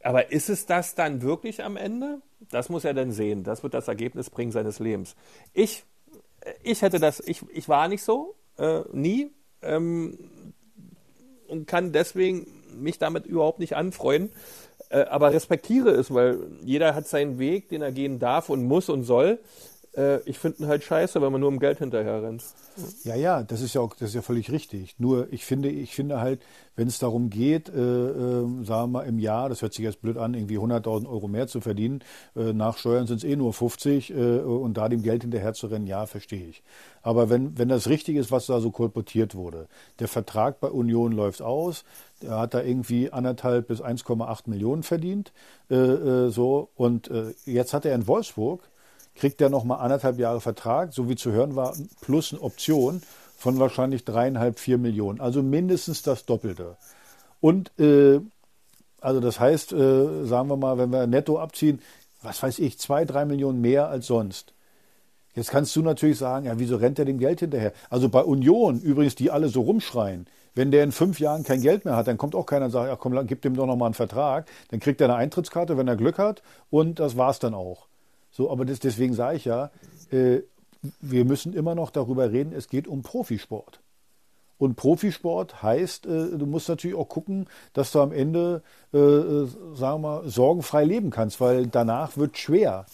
Aber ist es das dann wirklich am Ende? Das muss er dann sehen. Das wird das Ergebnis bringen seines Lebens. Ich, äh, ich hätte das, ich, ich war nicht so, äh, nie, ähm, und kann deswegen mich damit überhaupt nicht anfreunden. Äh, aber respektiere es, weil jeder hat seinen Weg, den er gehen darf und muss und soll. Äh, ich finde ihn halt scheiße, wenn man nur um Geld hinterher rennt. Ja, ja, das ist ja auch, das ist ja völlig richtig. Nur ich finde, ich finde halt, wenn es darum geht, äh, äh, sagen wir mal im Jahr, das hört sich jetzt blöd an, irgendwie 100.000 Euro mehr zu verdienen, äh, nach Steuern sind es eh nur 50 äh, und da dem Geld hinterher zu rennen, ja, verstehe ich. Aber wenn, wenn das richtig ist, was da so kolportiert wurde, der Vertrag bei Union läuft aus, er hat da irgendwie anderthalb bis 1,8 Millionen verdient, äh, so und jetzt hat er in Wolfsburg kriegt er nochmal anderthalb Jahre Vertrag, so wie zu hören war, plus eine Option von wahrscheinlich dreieinhalb, vier Millionen. Also mindestens das Doppelte. Und äh, also das heißt, äh, sagen wir mal, wenn wir netto abziehen, was weiß ich, zwei, drei Millionen mehr als sonst. Jetzt kannst du natürlich sagen, ja, wieso rennt er dem Geld hinterher? Also bei Union, übrigens, die alle so rumschreien, wenn der in fünf Jahren kein Geld mehr hat, dann kommt auch keiner und sagt, ja komm, gib dem doch nochmal einen Vertrag. Dann kriegt er eine Eintrittskarte, wenn er Glück hat und das war's dann auch. So, aber das, deswegen sage ich ja, äh, wir müssen immer noch darüber reden, es geht um Profisport. Und Profisport heißt, äh, du musst natürlich auch gucken, dass du am Ende, äh, äh, sagen wir mal, sorgenfrei leben kannst, weil danach wird schwer.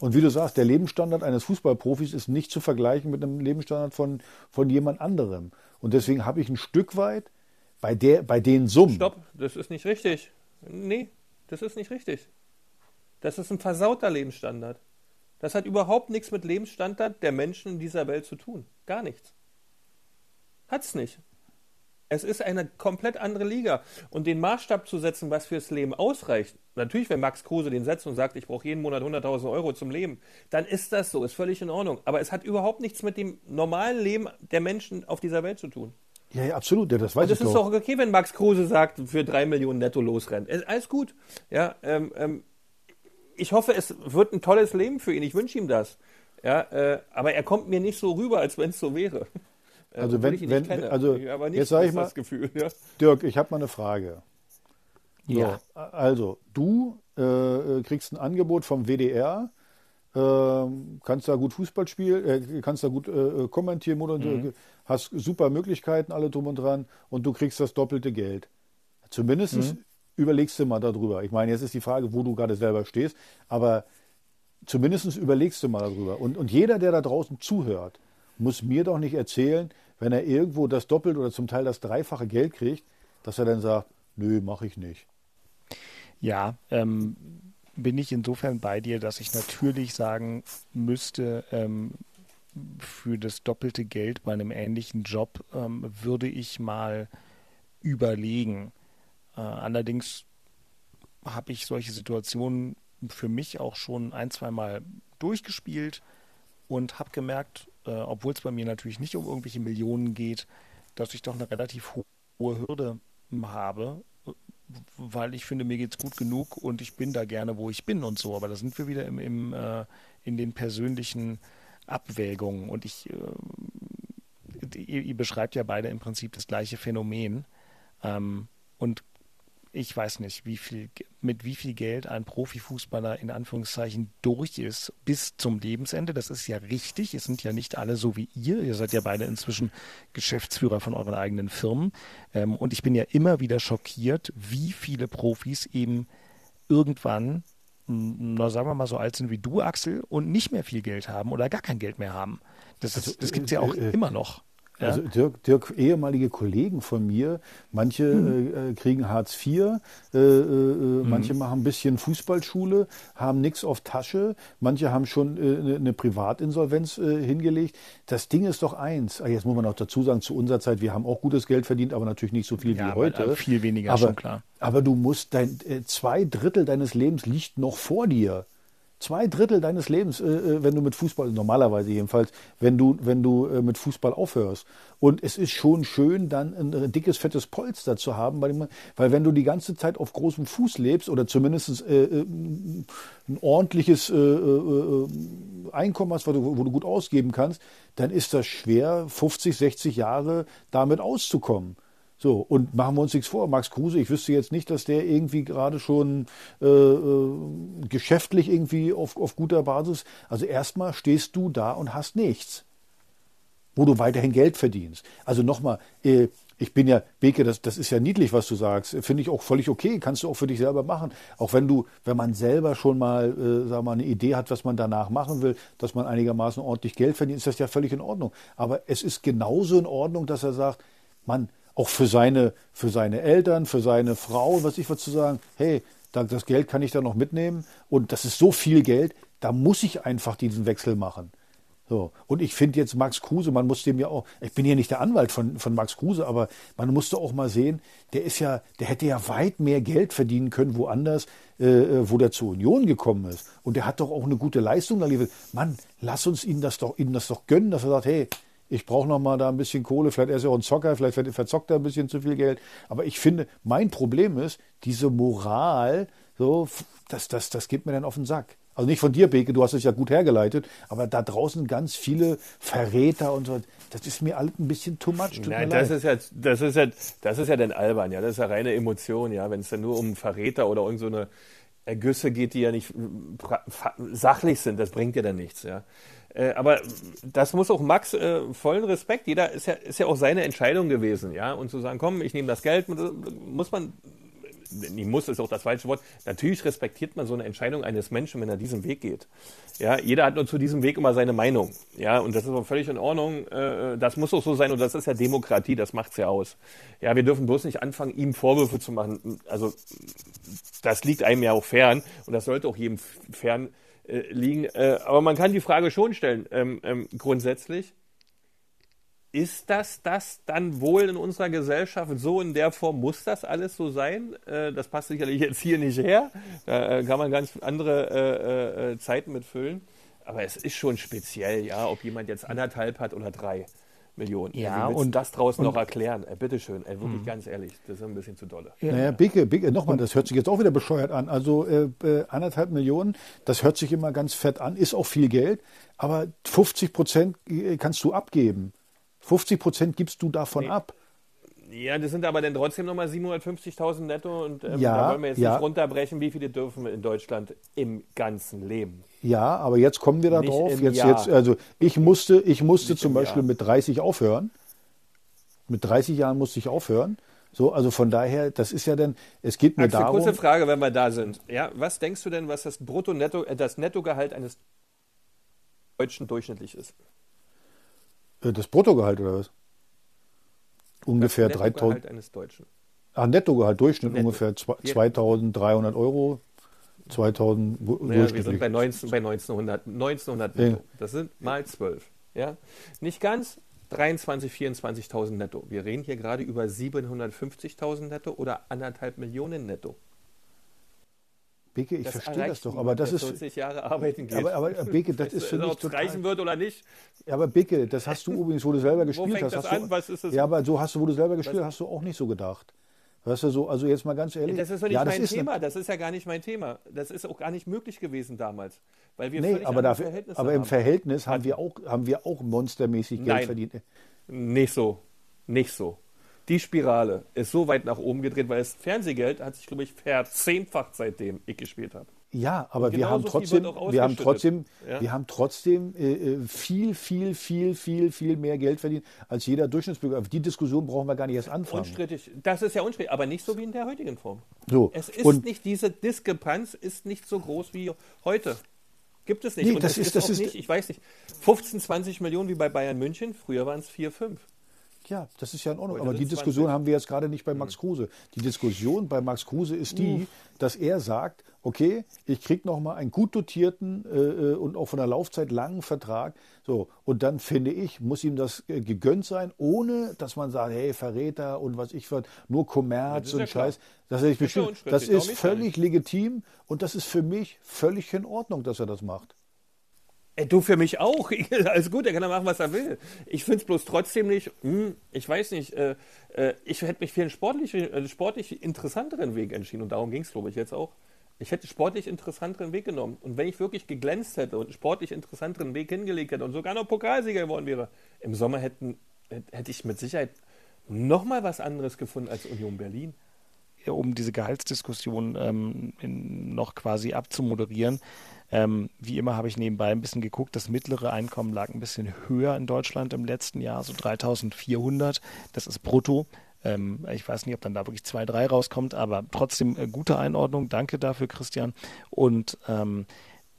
Und wie du sagst, der Lebensstandard eines Fußballprofis ist nicht zu vergleichen mit einem Lebensstandard von, von jemand anderem. Und deswegen habe ich ein Stück weit bei, der, bei den Summen. Stopp, das ist nicht richtig. Nee, das ist nicht richtig. Das ist ein versauter Lebensstandard. Das hat überhaupt nichts mit Lebensstandard der Menschen in dieser Welt zu tun. Gar nichts. Hat's nicht. Es ist eine komplett andere Liga. Und den Maßstab zu setzen, was fürs Leben ausreicht, natürlich, wenn Max Kruse den setzt und sagt, ich brauche jeden Monat 100.000 Euro zum Leben, dann ist das so, ist völlig in Ordnung. Aber es hat überhaupt nichts mit dem normalen Leben der Menschen auf dieser Welt zu tun. Ja, ja, absolut, ja, das weiß Und es ich ist doch. okay, wenn Max Kruse sagt, für drei Millionen netto losrennt. Alles gut. Ja, ähm, ähm, ich hoffe, es wird ein tolles Leben für ihn. Ich wünsche ihm das. Ja, äh, aber er kommt mir nicht so rüber, als wenn es so wäre. Äh, Also wenn- ich wenn- kenne. also aber nicht jetzt sag ich mal- das Gefühl. Ja. Dirk, ich habe mal eine Frage. Ja. So, also, du äh, kriegst ein Angebot vom WDR, ähm, kannst da gut Fußball spielen, äh, kannst da gut äh, kommentieren, moderieren, hast super Möglichkeiten, alle drum und dran, und du kriegst das doppelte Geld. Zumindest überlegst du mal darüber. Ich meine, jetzt ist die Frage, wo du gerade selber stehst, aber zumindest überlegst du mal darüber. Und, und jeder, der da draußen zuhört, muss mir doch nicht erzählen, wenn er irgendwo das Doppelt oder zum Teil das dreifache Geld kriegt, dass er dann sagt, nö, mache ich nicht. Ja, ähm, bin ich insofern bei dir, dass ich natürlich sagen müsste, ähm, für das doppelte Geld bei einem ähnlichen Job ähm, würde ich mal überlegen. Äh, allerdings habe ich solche Situationen für mich auch schon ein, zwei Mal durchgespielt und habe gemerkt, äh, obwohl es bei mir natürlich nicht um irgendwelche Millionen geht, dass ich doch eine relativ hohe Hürde habe, weil ich finde, mir geht es gut genug und ich bin da gerne, wo ich bin und so. Aber da sind wir wieder im, im äh, in den persönlichen Abwägungen. Und ich, äh, ihr, ihr, beschreibt ja beide im Prinzip das gleiche Phänomen. Ähm, und ich weiß nicht, wie viel, mit wie viel Geld ein Profifußballer in Anführungszeichen durch ist bis zum Lebensende. Das ist ja richtig. Es sind ja nicht alle so wie ihr. Ihr seid ja beide inzwischen Geschäftsführer von euren eigenen Firmen. Ähm, und ich bin ja immer wieder schockiert, wie viele Profis eben irgendwann, na sagen wir mal so alt sind wie du, Axel, und nicht mehr viel Geld haben oder gar kein Geld mehr haben. Das, also, das gibt es ja auch äh, äh, immer noch. Ja? Also Dirk, Dirk, ehemalige Kollegen von mir, manche mhm. äh, kriegen Hartz IV, äh, mhm. manche machen ein bisschen Fußballschule, haben nichts auf Tasche, manche haben schon eine Privatinsolvenz äh, hingelegt. Das Ding ist doch eins. Ah, jetzt muss man auch dazu sagen, zu unserer Zeit, wir haben auch gutes Geld verdient, aber natürlich nicht so viel ja, wie heute. Viel weniger, aber, schon klar. Aber du musst, dein, zwei Drittel deines Lebens liegt noch vor dir zwei Drittel deines Lebens, äh, äh, wenn du mit Fußball, normalerweise jedenfalls, wenn du, wenn du äh, mit Fußball aufhörst. Und es ist schon schön, dann ein, ein dickes, fettes Polster zu haben, weil, weil, wenn du die ganze Zeit auf großem Fuß lebst oder zumindest äh, äh ein ordentliches äh, Einkommen hast, wo du, wo du gut ausgeben kannst, dann ist das schwer, 50, 60 Jahre damit auszukommen. So, und machen wir uns nichts vor, Max Kruse, ich wüsste jetzt nicht, dass der irgendwie gerade schon äh, äh, geschäftlich irgendwie auf, auf guter Basis. Also erstmal stehst du da und hast nichts, wo du weiterhin Geld verdienst. Also nochmal, äh, ich bin ja, Beke, das, das ist ja niedlich, was du sagst. Finde ich auch völlig okay. Kannst du auch für dich selber machen. Auch wenn du, wenn man selber schon mal, äh, sag mal, eine Idee hat, was man danach machen will, dass man einigermaßen ordentlich Geld verdient, ist das ja völlig in Ordnung. Aber es ist genauso in Ordnung, dass er sagt, Mann, auch für seine, für seine Eltern, für seine Frau, was ich was zu sagen, hey, das Geld kann ich da noch mitnehmen und das ist so viel Geld, da muss ich einfach diesen Wechsel machen. So. Und ich finde jetzt Max Kruse, man muss dem ja auch, ich bin ja nicht der Anwalt von, von Max Kruse, aber man musste auch mal sehen, der ist ja, der hätte ja weit mehr Geld verdienen können woanders, äh, äh wo der zur Union gekommen ist. Und der hat doch auch eine gute Leistung geliefert. Mann, lass uns ihm das doch, ihm das doch gönnen, dass er sagt, hey, ich brauche noch mal da ein bisschen Kohle, vielleicht ist er auch ein Zocker, vielleicht verzockt er ein bisschen zu viel Geld. Aber ich finde, mein Problem ist, diese Moral, so, das, das, das geht mir dann auf den Sack. Also nicht von dir, Beke, du hast es ja gut hergeleitet, aber da draußen ganz viele Verräter und so. Das ist mir alles ein bisschen too much. Tut Nein, das ist ja, das ist ja, das ist ja dann albern, ja. Das ist ja reine Emotion, ja. Wenn es dann nur um Verräter oder irgend so eine Ergüsse geht, die ja nicht sachlich sind, das bringt ja dann nichts, ja. Äh, aber das muss auch Max äh, vollen Respekt. Jeder ist ja, ist ja auch seine Entscheidung gewesen, ja. Und zu sagen, komm, ich nehme das Geld, muss man, nie muss ist auch das falsche Wort. Natürlich respektiert man so eine Entscheidung eines Menschen, wenn er diesen Weg geht. Ja, jeder hat nur zu diesem Weg immer seine Meinung. Ja, und das ist auch völlig in Ordnung. Äh, das muss auch so sein und das ist ja Demokratie, das macht's ja aus. Ja, wir dürfen bloß nicht anfangen, ihm Vorwürfe zu machen. Also, das liegt einem ja auch fern und das sollte auch jedem fern äh, liegen. Äh, aber man kann die Frage schon stellen, ähm, ähm, grundsätzlich. Ist das das dann wohl in unserer Gesellschaft so in der Form? Muss das alles so sein? Äh, das passt sicherlich jetzt hier nicht her. Da äh, kann man ganz andere äh, äh, Zeiten mitfüllen. Aber es ist schon speziell, ja, ob jemand jetzt anderthalb hat oder drei. Millionen. Ja, und das draußen noch erklären. Äh, bitteschön, äh, wirklich mhm. ganz ehrlich, das ist ein bisschen zu dolle. Ja. Naja, Bicke, Bicke, nochmal, das hört sich jetzt auch wieder bescheuert an. Also äh, äh, anderthalb Millionen, das hört sich immer ganz fett an, ist auch viel Geld, aber 50 Prozent äh, kannst du abgeben. 50 Prozent gibst du davon nee. ab. Ja, das sind aber dann trotzdem nochmal 750.000 netto und ähm, ja, da wollen wir jetzt ja. nicht runterbrechen, wie viele dürfen wir in Deutschland im ganzen Leben. Ja, aber jetzt kommen wir da nicht drauf. Jetzt, jetzt, also ich musste, ich musste zum Beispiel Jahr. mit 30 aufhören. Mit 30 Jahren musste ich aufhören. So, also von daher, das ist ja dann, es geht mir Axel, darum. kurze Frage, wenn wir da sind. Ja, was denkst du denn, was das Brutto-Netto, äh, das Nettogehalt eines Deutschen durchschnittlich ist? Äh, das Bruttogehalt oder was? ungefähr 3000. eines Deutschen. Ah, Nettogehalt, Durchschnitt Netto. ungefähr 2300 Euro. 2000 naja, wir sind bei, 19, bei 1900, 1900 netto. Das sind mal 12. Ja? Nicht ganz 23, 24.000 netto. Wir reden hier gerade über 750.000 netto oder anderthalb Millionen netto. Beke, ich verstehe das doch, aber das ist. 40 Jahre arbeiten geht. Aber, aber Beke, das ist für Ob mich es total. reichen wird oder nicht. Ja, aber Beke, das hast du übrigens, wo du selber gespielt fängt hast. das hast an? Du, Was ist das? Ja, aber so hast du, wo du selber gespielt hast, hast du auch nicht so gedacht. Weißt du, so, also jetzt mal ganz ehrlich. Das ist doch nicht ja, mein ist Thema. Das ist ja gar nicht mein Thema. Das ist auch gar nicht möglich gewesen damals. Weil wir nee, aber, dafür, Verhältnisse aber im haben. Verhältnis haben wir, auch, haben wir auch monstermäßig Geld Nein. verdient. Nicht so. Nicht so. Die Spirale ist so weit nach oben gedreht, weil das Fernsehgeld hat sich, glaube ich, verzehnfacht, seitdem ich gespielt habe. Ja, aber wir haben trotzdem, wir haben trotzdem, Ja. wir haben trotzdem äh, äh, viel, viel, viel, viel, viel mehr Geld verdient als jeder Durchschnittsbürger. Auf die Diskussion brauchen wir gar nicht erst anfangen. Unstrittig. Das ist ja unstrittig, aber nicht so wie in der heutigen Form. So, Es ist und- nicht, diese Diskrepanz ist nicht so groß wie heute. Gibt es nicht. Nee, Und das es ist- das auch ist- nicht, ich weiß nicht, 15, 20 Millionen wie bei Bayern München. Früher waren es 4, 5. Ja, das ist ja in Ordnung. Heute Aber die Diskussion 20. haben wir jetzt gerade nicht bei Max Kruse. Die Diskussion bei Max Kruse ist die, dass er sagt, okay, ich kriege nochmal einen gut dotierten äh, äh, und auch von der Laufzeit langen Vertrag. So, und dann finde ich, muss ihm das äh, gegönnt sein, ohne dass man sagt, hey, Verräter und was ich was, nur Kommerz ja und klar. Scheiß. Das, ist, Das ist ja das ist ja völlig legitim und das ist für mich völlig in Ordnung, dass er das macht. Ey, du für mich auch. Alles gut, er kann ja machen, was er will. Ich finde es bloß trotzdem nicht, hm, ich weiß nicht, äh, äh, ich hätte mich für einen sportlich, äh, sportlich interessanteren Weg entschieden und darum ging es, glaube ich, jetzt auch. Ich hätte sportlich interessanteren Weg genommen. Und wenn ich wirklich geglänzt hätte und einen sportlich interessanteren Weg hingelegt hätte und sogar noch Pokalsieger geworden wäre, im Sommer hätten, hätte ich mit Sicherheit nochmal was anderes gefunden als Union Berlin. Um diese Gehaltsdiskussion ähm, in, noch quasi abzumoderieren. Ähm, wie immer habe ich nebenbei ein bisschen geguckt. Das mittlere Einkommen lag ein bisschen höher in Deutschland im letzten Jahr, so 3400. Das ist brutto. Ähm, ich weiß nicht, ob dann da wirklich 2, 3 rauskommt, aber trotzdem äh, gute Einordnung. Danke dafür, Christian. Und ähm,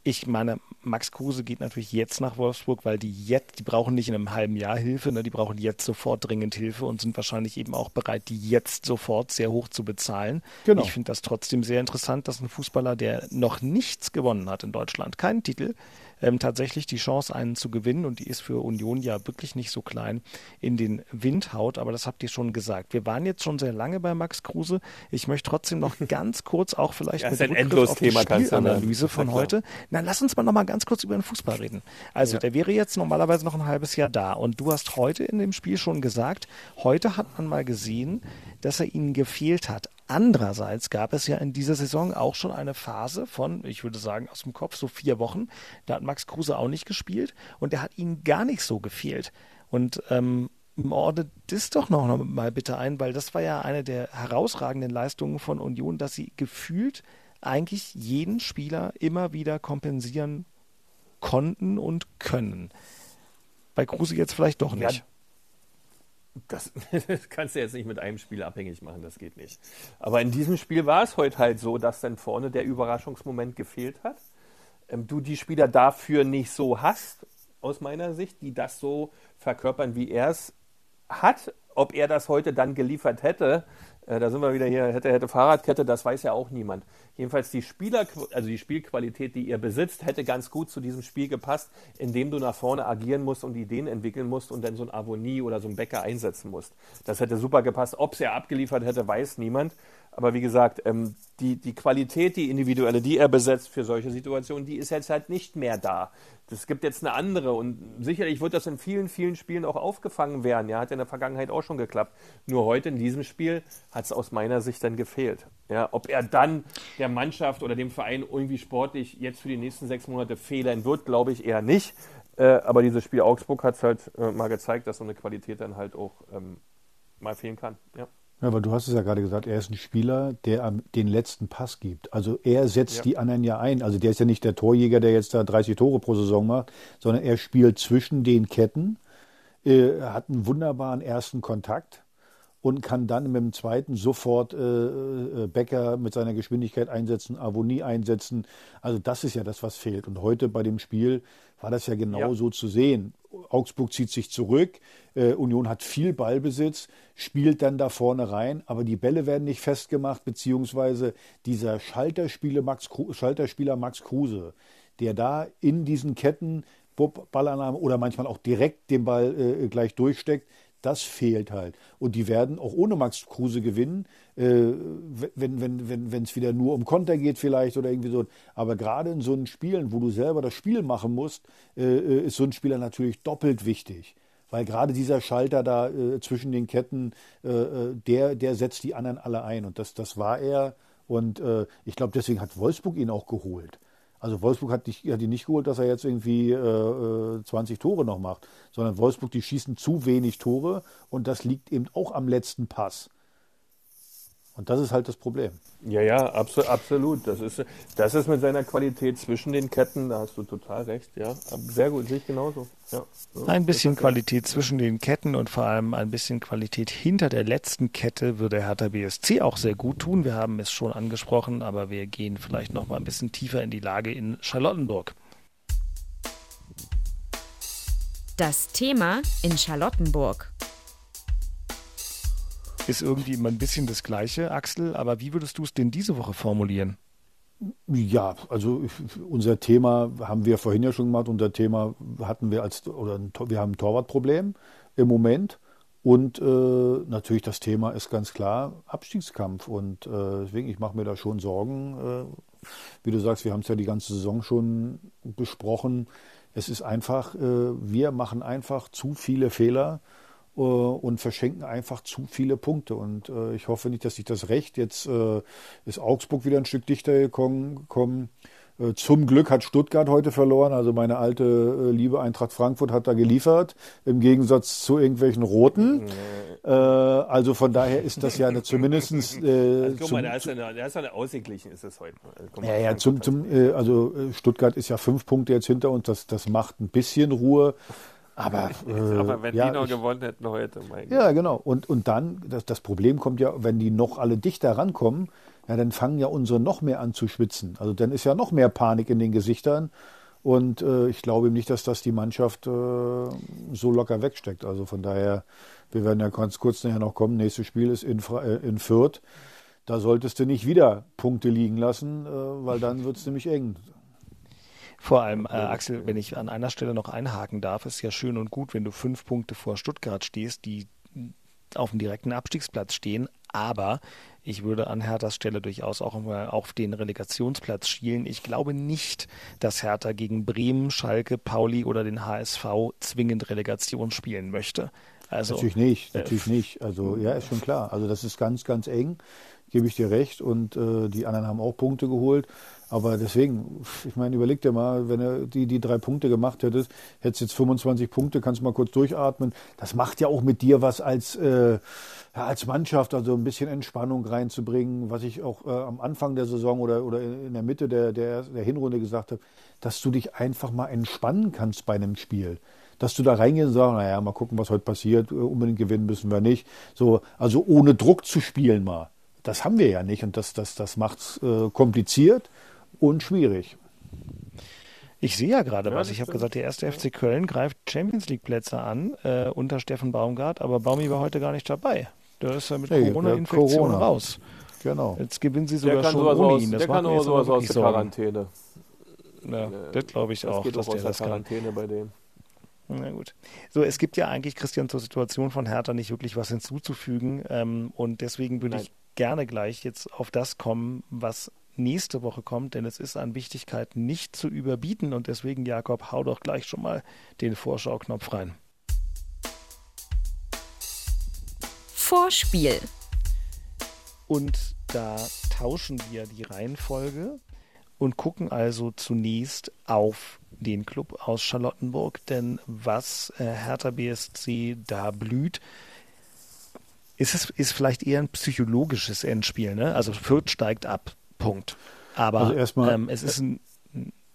ich meine, Max Kruse geht natürlich jetzt nach Wolfsburg, weil die jetzt, die brauchen nicht in einem halben Jahr Hilfe, ne? die brauchen jetzt sofort dringend Hilfe und sind wahrscheinlich eben auch bereit, die jetzt sofort sehr hoch zu bezahlen. Genau. Ich finde das trotzdem sehr interessant, dass ein Fußballer, der noch nichts gewonnen hat in Deutschland, keinen Titel, ähm, tatsächlich die Chance, einen zu gewinnen, und die ist für Union ja wirklich nicht so klein, in den Wind haut. Aber das habt ihr schon gesagt. Wir waren jetzt schon sehr lange bei Max Kruse. Ich möchte trotzdem noch ganz kurz auch vielleicht Ja, mit ein Rückgriff auf die nennen. Spielanalyse ja von heute. Na, lass uns mal noch mal ganz kurz über den Fußball reden. Also, der wäre jetzt normalerweise noch ein halbes Jahr da. Und du hast heute in dem Spiel schon gesagt, heute hat man mal gesehen, dass er ihnen gefehlt hat. Andererseits gab es ja in dieser Saison auch schon eine Phase von, ich würde sagen, aus dem Kopf so vier Wochen. Da hat Max Kruse auch nicht gespielt und der hat ihnen gar nicht so gefehlt. Und ähm, ordnet das doch noch mal bitte ein, weil das war ja eine der herausragenden Leistungen von Union, dass sie gefühlt eigentlich jeden Spieler immer wieder kompensieren konnten und können. Bei Kruse jetzt vielleicht doch Ja, nicht. Das, das kannst du jetzt nicht mit einem Spiel abhängig machen, das geht nicht. Aber in diesem Spiel war es heute halt so, dass dann vorne der Überraschungsmoment gefehlt hat. Ähm, du die Spieler dafür nicht so hast, aus meiner Sicht, die das so verkörpern, wie er es hat. Ob er das heute dann geliefert hätte, äh, da sind wir wieder hier, hätte, hätte Fahrradkette, das weiß ja auch niemand. Jedenfalls die Spieler, also die Spielqualität, die ihr besitzt, hätte ganz gut zu diesem Spiel gepasst, indem du nach vorne agieren musst und Ideen entwickeln musst und dann so ein Avonie oder so ein Bäcker einsetzen musst. Das hätte super gepasst. Ob es er abgeliefert hätte, weiß niemand. Aber wie gesagt, ähm, die, die Qualität, die individuelle, die er besetzt für solche Situationen, die ist jetzt halt nicht mehr da. Es gibt jetzt eine andere und sicherlich wird das in vielen, vielen Spielen auch aufgefangen werden. Ja, hat in der Vergangenheit auch schon geklappt. Nur heute in diesem Spiel hat es aus meiner Sicht dann gefehlt. Ja, ob er dann der Mannschaft oder dem Verein irgendwie sportlich jetzt für die nächsten sechs Monate fehlen wird, glaube ich eher nicht. Äh, aber dieses Spiel Augsburg hat es halt äh, mal gezeigt, dass so eine Qualität dann halt auch ähm, mal fehlen kann. Ja. Ja, aber du hast es ja gerade gesagt, er ist ein Spieler, der den letzten Pass gibt. Also er setzt Ja. die anderen ja ein. Also der ist ja nicht der Torjäger, der jetzt da 30 Tore pro Saison macht, sondern er spielt zwischen den Ketten, äh, hat einen wunderbaren ersten Kontakt und kann dann mit dem zweiten sofort äh, äh, Becker mit seiner Geschwindigkeit einsetzen, Avonie einsetzen. Also das ist ja das, was fehlt. Und heute bei dem Spiel war das ja genau Ja. so zu sehen. Augsburg zieht sich zurück, äh, Union hat viel Ballbesitz, spielt dann da vorne rein, aber die Bälle werden nicht festgemacht, beziehungsweise dieser Schalterspieler Max, Schalterspieler Max Kruse, der da in diesen Ketten Ballannahme oder manchmal auch direkt den Ball äh, gleich durchsteckt, das fehlt halt. Und die werden auch ohne Max Kruse gewinnen, äh, wenn wenn wenn wenn, es wieder nur um Konter geht vielleicht oder irgendwie so. Aber gerade in so einen Spielen, wo du selber das Spiel machen musst, äh, äh, ist so ein Spieler natürlich doppelt wichtig. Weil gerade dieser Schalter da äh, zwischen den Ketten, äh, äh, der, der setzt die anderen alle ein. Und das, das war er. Und ich glaube, deswegen hat Wolfsburg ihn auch geholt. Also Wolfsburg hat, nicht, hat ihn nicht geholt, dass er jetzt irgendwie äh, 20 Tore noch macht, sondern Wolfsburg, die schießen zu wenig Tore und das liegt eben auch am letzten Pass. Und das ist halt das Problem. Ja, ja, absolut. absolut. Das, ist, das ist mit seiner Qualität zwischen den Ketten, da hast du total recht. Ja, sehr gut, sehe ich genauso. Ja, ein bisschen Qualität zwischen den Ketten und vor allem ein bisschen Qualität hinter der letzten Kette würde Hertha BSC auch sehr gut tun. Wir haben es schon angesprochen, aber wir gehen vielleicht noch mal ein bisschen tiefer in die Lage in Charlottenburg. Das Thema in Charlottenburg ist irgendwie immer ein bisschen das Gleiche, Axel. Aber wie würdest du es denn diese Woche formulieren? Ja, also unser Thema haben wir vorhin ja schon gemacht. Unser Thema hatten wir als, oder wir haben ein Torwartproblem im Moment. Und äh, natürlich das Thema ist ganz klar Abstiegskampf. Und äh, deswegen, ich mache mir da schon Sorgen. Äh, wie du sagst, wir haben es ja die ganze Saison schon besprochen. Es ist einfach, äh, wir machen einfach zu viele Fehler und verschenken einfach zu viele Punkte. Und äh, ich hoffe nicht, dass sich das recht. Jetzt äh, ist Augsburg wieder ein Stück dichter gekommen. Äh, zum Glück hat Stuttgart heute verloren. Also meine alte äh, liebe Eintracht Frankfurt hat da geliefert, im Gegensatz zu irgendwelchen Roten. Äh, also von daher ist das ja eine, zumindestens. Äh, also, guck mal, da ist eine, da ist eine ausgeglichen, ist es heute. Also, mal, ja, ja, zum, zum, äh, also Stuttgart ist ja fünf Punkte jetzt hinter uns. Das, das macht ein bisschen Ruhe. Aber, äh, aber wenn ja, die noch ich, gewonnen hätten heute, mein Ja, genau. Und, und dann, das, das Problem kommt ja, wenn die noch alle dichter rankommen, ja, dann fangen ja unsere noch mehr an zu schwitzen. Also dann ist ja noch mehr Panik in den Gesichtern. Und äh, ich glaube nicht, dass das die Mannschaft äh, so locker wegsteckt. Also von daher, wir werden ja ganz kurz nachher noch kommen. Nächstes Spiel ist in, äh, in Fürth. Da solltest du nicht wieder Punkte liegen lassen, äh, weil dann wird es nämlich eng. Vor allem, äh, Axel, wenn ich an einer Stelle noch einhaken darf, ist ja schön und gut, wenn du fünf Punkte vor Stuttgart stehst, die auf dem direkten Abstiegsplatz stehen, aber ich würde an Herthas Stelle durchaus auch mal auf den Relegationsplatz schielen. Ich glaube nicht, dass Hertha gegen Bremen, Schalke, Pauli oder den HSV zwingend Relegation spielen möchte. Also, natürlich nicht, natürlich äh, nicht. Also ja, ist schon klar. Also das ist ganz, ganz eng, gebe ich dir recht. Und äh, die anderen haben auch Punkte geholt. Aber deswegen, ich meine, überleg dir mal, wenn du die, die drei Punkte gemacht hättest, hättest jetzt 25 Punkte, kannst mal kurz durchatmen. Das macht ja auch mit dir was als, äh, ja, als Mannschaft, also ein bisschen Entspannung reinzubringen, was ich auch äh, am Anfang der Saison oder, oder in der Mitte der, der, der Hinrunde gesagt habe, dass du dich einfach mal entspannen kannst bei einem Spiel dass du da reingehst und sagst, naja, mal gucken, was heute passiert, äh, unbedingt gewinnen müssen wir nicht. So, also ohne Druck zu spielen mal. Das haben wir ja nicht und das, das, das macht es äh, kompliziert und schwierig. Ich sehe ja gerade ja, was. Ich habe gesagt, der erste FC Köln greift Champions League Plätze an äh, unter Steffen Baumgart, aber Baumi war heute gar nicht dabei. Da ist er mit hey, Corona-Infektion Corona. raus. Genau. Jetzt gewinnen sie sogar schon ohne ihn. Das der kann nur sowas aus der Quarantäne. Ja, das glaube ich das auch, dass der das Quarantäne kann. bei dem. Na gut. So, es gibt ja eigentlich, Christian, zur Situation von Hertha nicht wirklich was hinzuzufügen. Ähm, und deswegen würde ich gerne gleich jetzt auf das kommen, was nächste Woche kommt, denn es ist an Wichtigkeit nicht zu überbieten und deswegen, Jakob, hau doch gleich schon mal den Vorschauknopf rein. Vorspiel. Und da tauschen wir die Reihenfolge und gucken also zunächst auf den Club aus Charlottenburg, denn was äh, Hertha BSC da blüht, ist es ist vielleicht eher ein psychologisches Endspiel. Ne? Also Fürth steigt ab. Punkt. Aber also erstmal, ähm, es ist ein,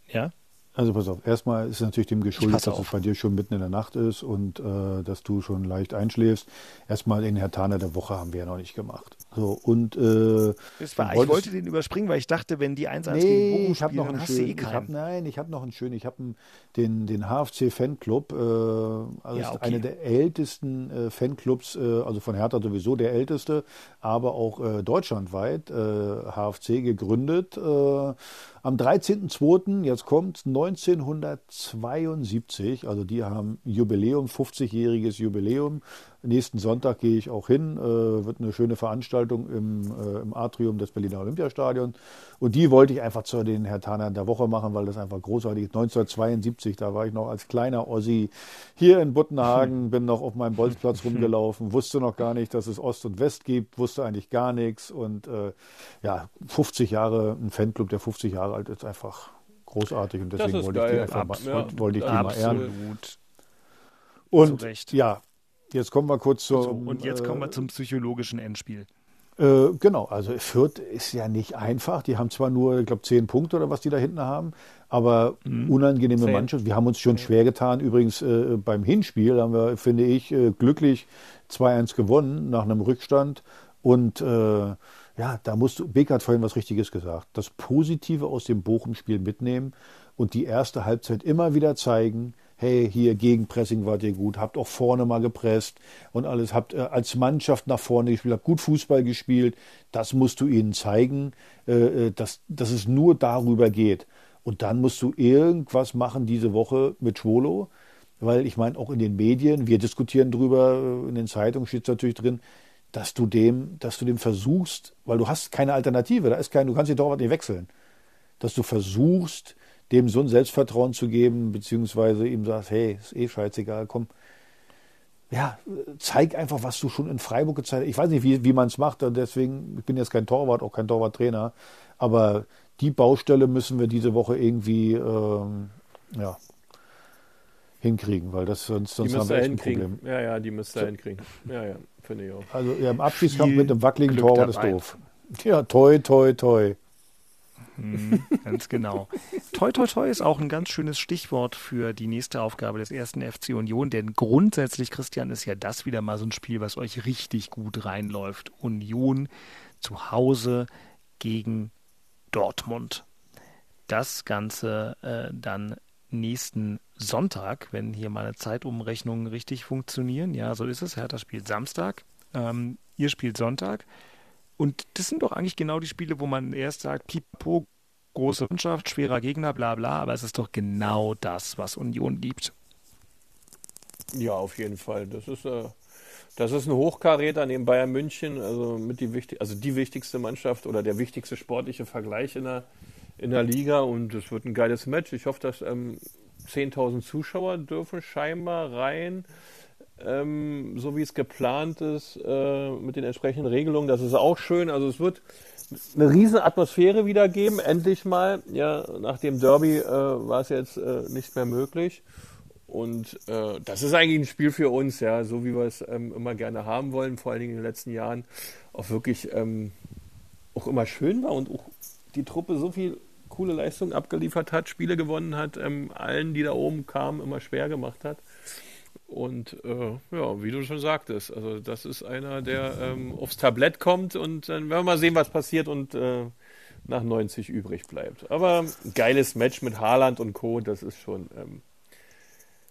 ja. Also pass auf, erstmal ist es natürlich dem geschuldet, dass es bei dir schon mitten in der Nacht ist und äh, dass du schon leicht einschläfst. Erstmal den Herr Taner der Woche haben wir ja noch nicht gemacht. So, und äh, ich wollte den überspringen, weil ich dachte, wenn die 1 nee, gegen Bochum ich habe noch einen schönen, eh hab, Nein, ich habe noch einen schönen, ich habe den, den HFC Fanclub, äh, also ja, okay. einer der ältesten äh, Fanclubs, äh, also von Hertha sowieso der älteste, aber auch äh, deutschlandweit, HFC äh, gegründet äh, am 13.02., jetzt kommt 1972, also die haben Jubiläum, 50-jähriges Jubiläum, Nächsten Sonntag gehe ich auch hin, äh, wird eine schöne Veranstaltung im, äh, im Atrium des Berliner Olympiastadions. Und die wollte ich einfach zu den Herr Tanner der Woche machen, weil das einfach großartig ist. 1972, da war ich noch als kleiner Ossi hier in Buttenhagen, bin noch auf meinem Bolzplatz rumgelaufen, wusste noch gar nicht, dass es Ost und West gibt, wusste eigentlich gar nichts. Und äh, ja, 50 Jahre, ein Fanclub, der 50 Jahre alt ist, einfach großartig. Und deswegen wollte ich die einfach mal, wollte, ich die mal ehren. Und ja, Jetzt kommen wir kurz zur. So, und jetzt kommen wir zum psychologischen Endspiel. Äh, genau, also Fürth ist ja nicht einfach. Die haben zwar nur, ich glaube, zehn Punkte oder was die da hinten haben, aber mhm. unangenehme zehn. Mannschaft. Wir haben uns schon schwer getan. Übrigens äh, beim Hinspiel haben wir, finde ich, äh, glücklich 2-1 gewonnen nach einem Rückstand. Und äh, ja, da musst du, Beck hat vorhin was Richtiges gesagt. Das Positive aus dem Bochum-Spiel mitnehmen und die erste Halbzeit immer wieder zeigen, hey, hier Gegenpressing wart ihr gut, habt auch vorne mal gepresst und alles, habt äh, als Mannschaft nach vorne gespielt, habt gut Fußball gespielt. Das musst du ihnen zeigen, äh, äh, dass, dass es nur darüber geht. Und dann musst du irgendwas machen diese Woche mit Schwolo, weil ich meine, auch in den Medien, wir diskutieren drüber, in den Zeitungen steht es natürlich drin, dass du dem, dass du dem versuchst, weil du hast keine Alternative, da ist kein, du kannst den Torwart nicht wechseln, dass du versuchst, dem so ein Selbstvertrauen zu geben, beziehungsweise ihm sagst, hey, ist eh scheißegal, komm. Ja, zeig einfach, was du schon in Freiburg gezeigt hast. Ich weiß nicht, wie, wie man es macht, deswegen, ich bin jetzt kein Torwart, auch kein Torwarttrainer, aber die Baustelle müssen wir diese Woche irgendwie ähm, ja, hinkriegen, weil das sonst, sonst haben wir echt ein Problem. Ja, ja, die müsste so. hinkriegen. Ja, ja, finde ich auch. Also ja, im Abschiedskampf mit einem wackeligen Glück Torwart ist doof. Ja, toi, toi, toi. Mhm, ganz genau. toi, toi, toi ist auch ein ganz schönes Stichwort für die nächste Aufgabe des ersten FC Union, denn grundsätzlich, Christian, ist ja das wieder mal so ein Spiel, was euch richtig gut reinläuft. Union zu Hause gegen Dortmund. Das Ganze äh, dann nächsten Sonntag, wenn hier meine Zeitumrechnungen richtig funktionieren. Ja, so ist es. Hertha spielt Samstag. Ähm, ihr spielt Sonntag. Und das sind doch eigentlich genau die Spiele, wo man erst sagt, pipo, große Mannschaft, schwerer Gegner, bla bla, aber es ist doch genau das, was Union liebt. Ja, auf jeden Fall. Das ist, äh, das ist ein Hochkaräter neben Bayern München, also mit die wichtig, also die wichtigste Mannschaft oder der wichtigste sportliche Vergleich in der, in der Liga und es wird ein geiles Match. Ich hoffe, dass ähm, 10.000 Zuschauer dürfen scheinbar rein ähm, so wie es geplant ist, äh, mit den entsprechenden Regelungen. Das ist auch schön. Also es wird eine riesen Atmosphäre wieder geben, endlich mal. Ja, nach dem Derby äh, war es jetzt äh, nicht mehr möglich. Und äh, das ist eigentlich ein Spiel für uns, ja, so wie wir es ähm, immer gerne haben wollen, vor allen Dingen in den letzten Jahren auch wirklich ähm, auch immer schön war und auch die Truppe so viel coole Leistungen abgeliefert hat, Spiele gewonnen hat, ähm, allen, die da oben kamen, immer schwer gemacht hat. Und äh, ja, wie du schon sagtest, also das ist einer, der ähm, aufs Tablett kommt und dann werden wir mal sehen, was passiert und äh, nach 90 übrig bleibt. Aber geiles Match mit Haaland und Co., das ist schon, ähm,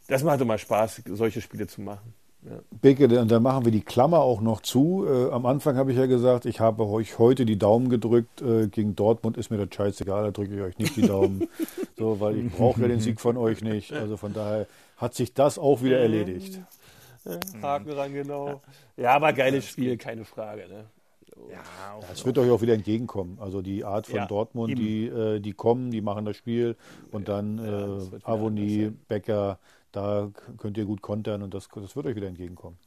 das macht immer Spaß, solche Spiele zu machen. Ja. Beke, dann machen wir die Klammer auch noch zu. Äh, am Anfang habe ich ja gesagt, ich habe euch heute die Daumen gedrückt. Äh, gegen Dortmund ist mir das scheißegal, da drücke ich euch nicht die Daumen. so, weil ich brauche ja den Sieg von euch nicht. Also von daher hat sich das auch wieder erledigt. Haken ran, genau. Ja, aber geiles Spiel, keine Frage. Ne? Ja, es wird euch auch wieder entgegenkommen. Also die Art von ja, Dortmund, die, äh, die kommen, die machen das Spiel und dann ja, äh, Avonie, Becker, da könnt ihr gut kontern und das, das wird euch wieder entgegenkommen.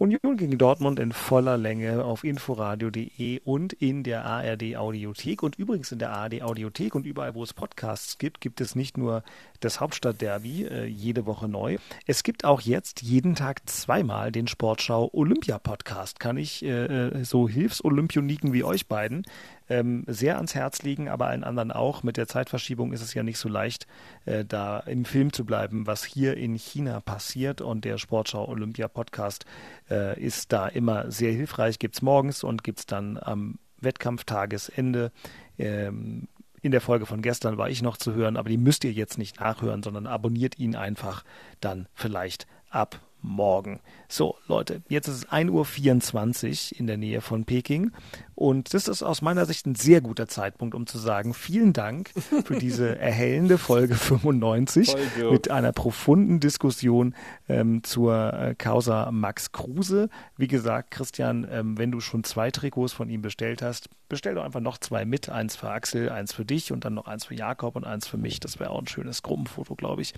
Union gegen Dortmund in voller Länge auf inforadio.de und in der ARD Audiothek. Und übrigens in der ARD Audiothek und überall, wo es Podcasts gibt, gibt es nicht nur das Hauptstadtderby äh, jede Woche neu. Es gibt auch jetzt jeden Tag zweimal den Sportschau Olympia Podcast. Kann ich äh, äh so Hilfsolympioniken wie euch beiden ähm, sehr ans Herz liegen, aber allen anderen auch. Mit der Zeitverschiebung ist es ja nicht so leicht, äh, da im Film zu bleiben, was hier in China passiert. Und der Sportschau Olympia Podcast äh, ist da immer sehr hilfreich. Gibt es morgens und gibt es dann am Wettkampftagesende. Ähm, in der Folge von gestern war ich noch zu hören, aber die müsst ihr jetzt nicht nachhören, sondern abonniert ihn einfach dann vielleicht ab morgen. So, Leute, jetzt ist es 1.24 Uhr in der Nähe von Peking und das ist aus meiner Sicht ein sehr guter Zeitpunkt, um zu sagen, vielen Dank für diese erhellende Folge 95 mit einer profunden Diskussion ähm, zur äh, Causa Max Kruse. Wie gesagt, Christian, ähm, wenn du schon zwei Trikots von ihm bestellt hast, bestell doch einfach noch zwei mit. Eins für Axel, eins für dich und dann noch eins für Jakob und eins für mich. Das wäre auch ein schönes Gruppenfoto, glaube ich.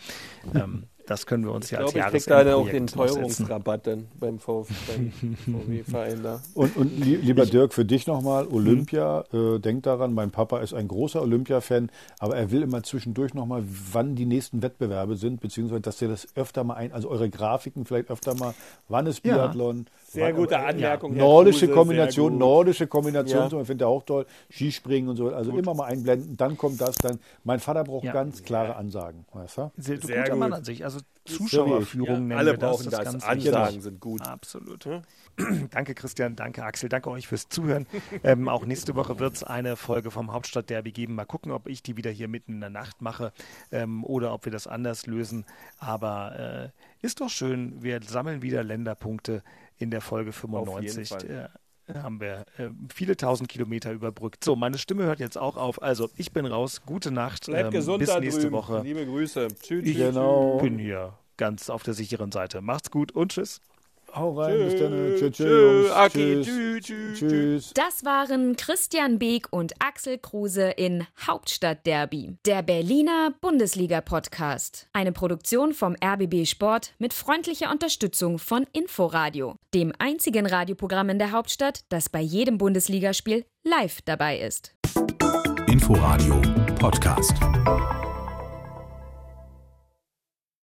Ähm, das können wir uns Ich ja als glaube, ich krieg da auch Jahresendprojekt den noch setzen. Teuerungsrabatt dann beim VW-Verein da. Und, und lie- lieber Dirk, für dich nochmal, Olympia, äh, denk daran, mein Papa ist ein großer Olympia-Fan, aber er will immer zwischendurch nochmal, wann die nächsten Wettbewerbe sind, beziehungsweise, dass ihr das öfter mal ein, also eure Grafiken vielleicht öfter mal, wann ist Ja. Sehr gute Anmerkung. Herr Nordische Kruse, Kombination, gut. nordische Kombination, Ja. so, ich finde auch toll. Skispringen und so, also immer mal einblenden, dann kommt das, dann. Mein Vater braucht Ja. ganz klare Ansagen, weißt du? Sehr, Sehr guter gut. Mann an sich. Also Zuschauerführung nennen Alle wir das. brauchen das. das. Ansagen wichtig. sind gut. Absolut. danke Christian, danke Axel, danke euch fürs Zuhören. ähm, auch nächste Woche wird es eine Folge vom Hauptstadtderby geben. Mal gucken, ob ich die wieder hier mitten in der Nacht mache ähm, oder ob wir das anders lösen. Aber äh, ist doch schön, wir sammeln wieder Länderpunkte in der Folge 95. Fall. Äh, haben wir äh, viele tausend Kilometer überbrückt. So, meine Stimme hört jetzt auch auf. Also, ich bin raus. Gute Nacht. Bleibt ähm, gesund bis da nächste drüben. Woche. Liebe Grüße. Tschüss. Ich Genau. bin hier ganz auf der sicheren Seite. Macht's gut und tschüss. Hau rein, bis dann. Tschüss, tschüss, Tschüss. Aki, Tschüss. tschüss, tschüss, Tschüss. Das waren Christian Beek und Axel Kruse in Hauptstadtderby, der Berliner Bundesliga-Podcast. Eine Produktion vom RBB Sport mit freundlicher Unterstützung von Inforadio, dem einzigen Radioprogramm in der Hauptstadt, das bei jedem Bundesligaspiel live dabei ist. Inforadio Podcast.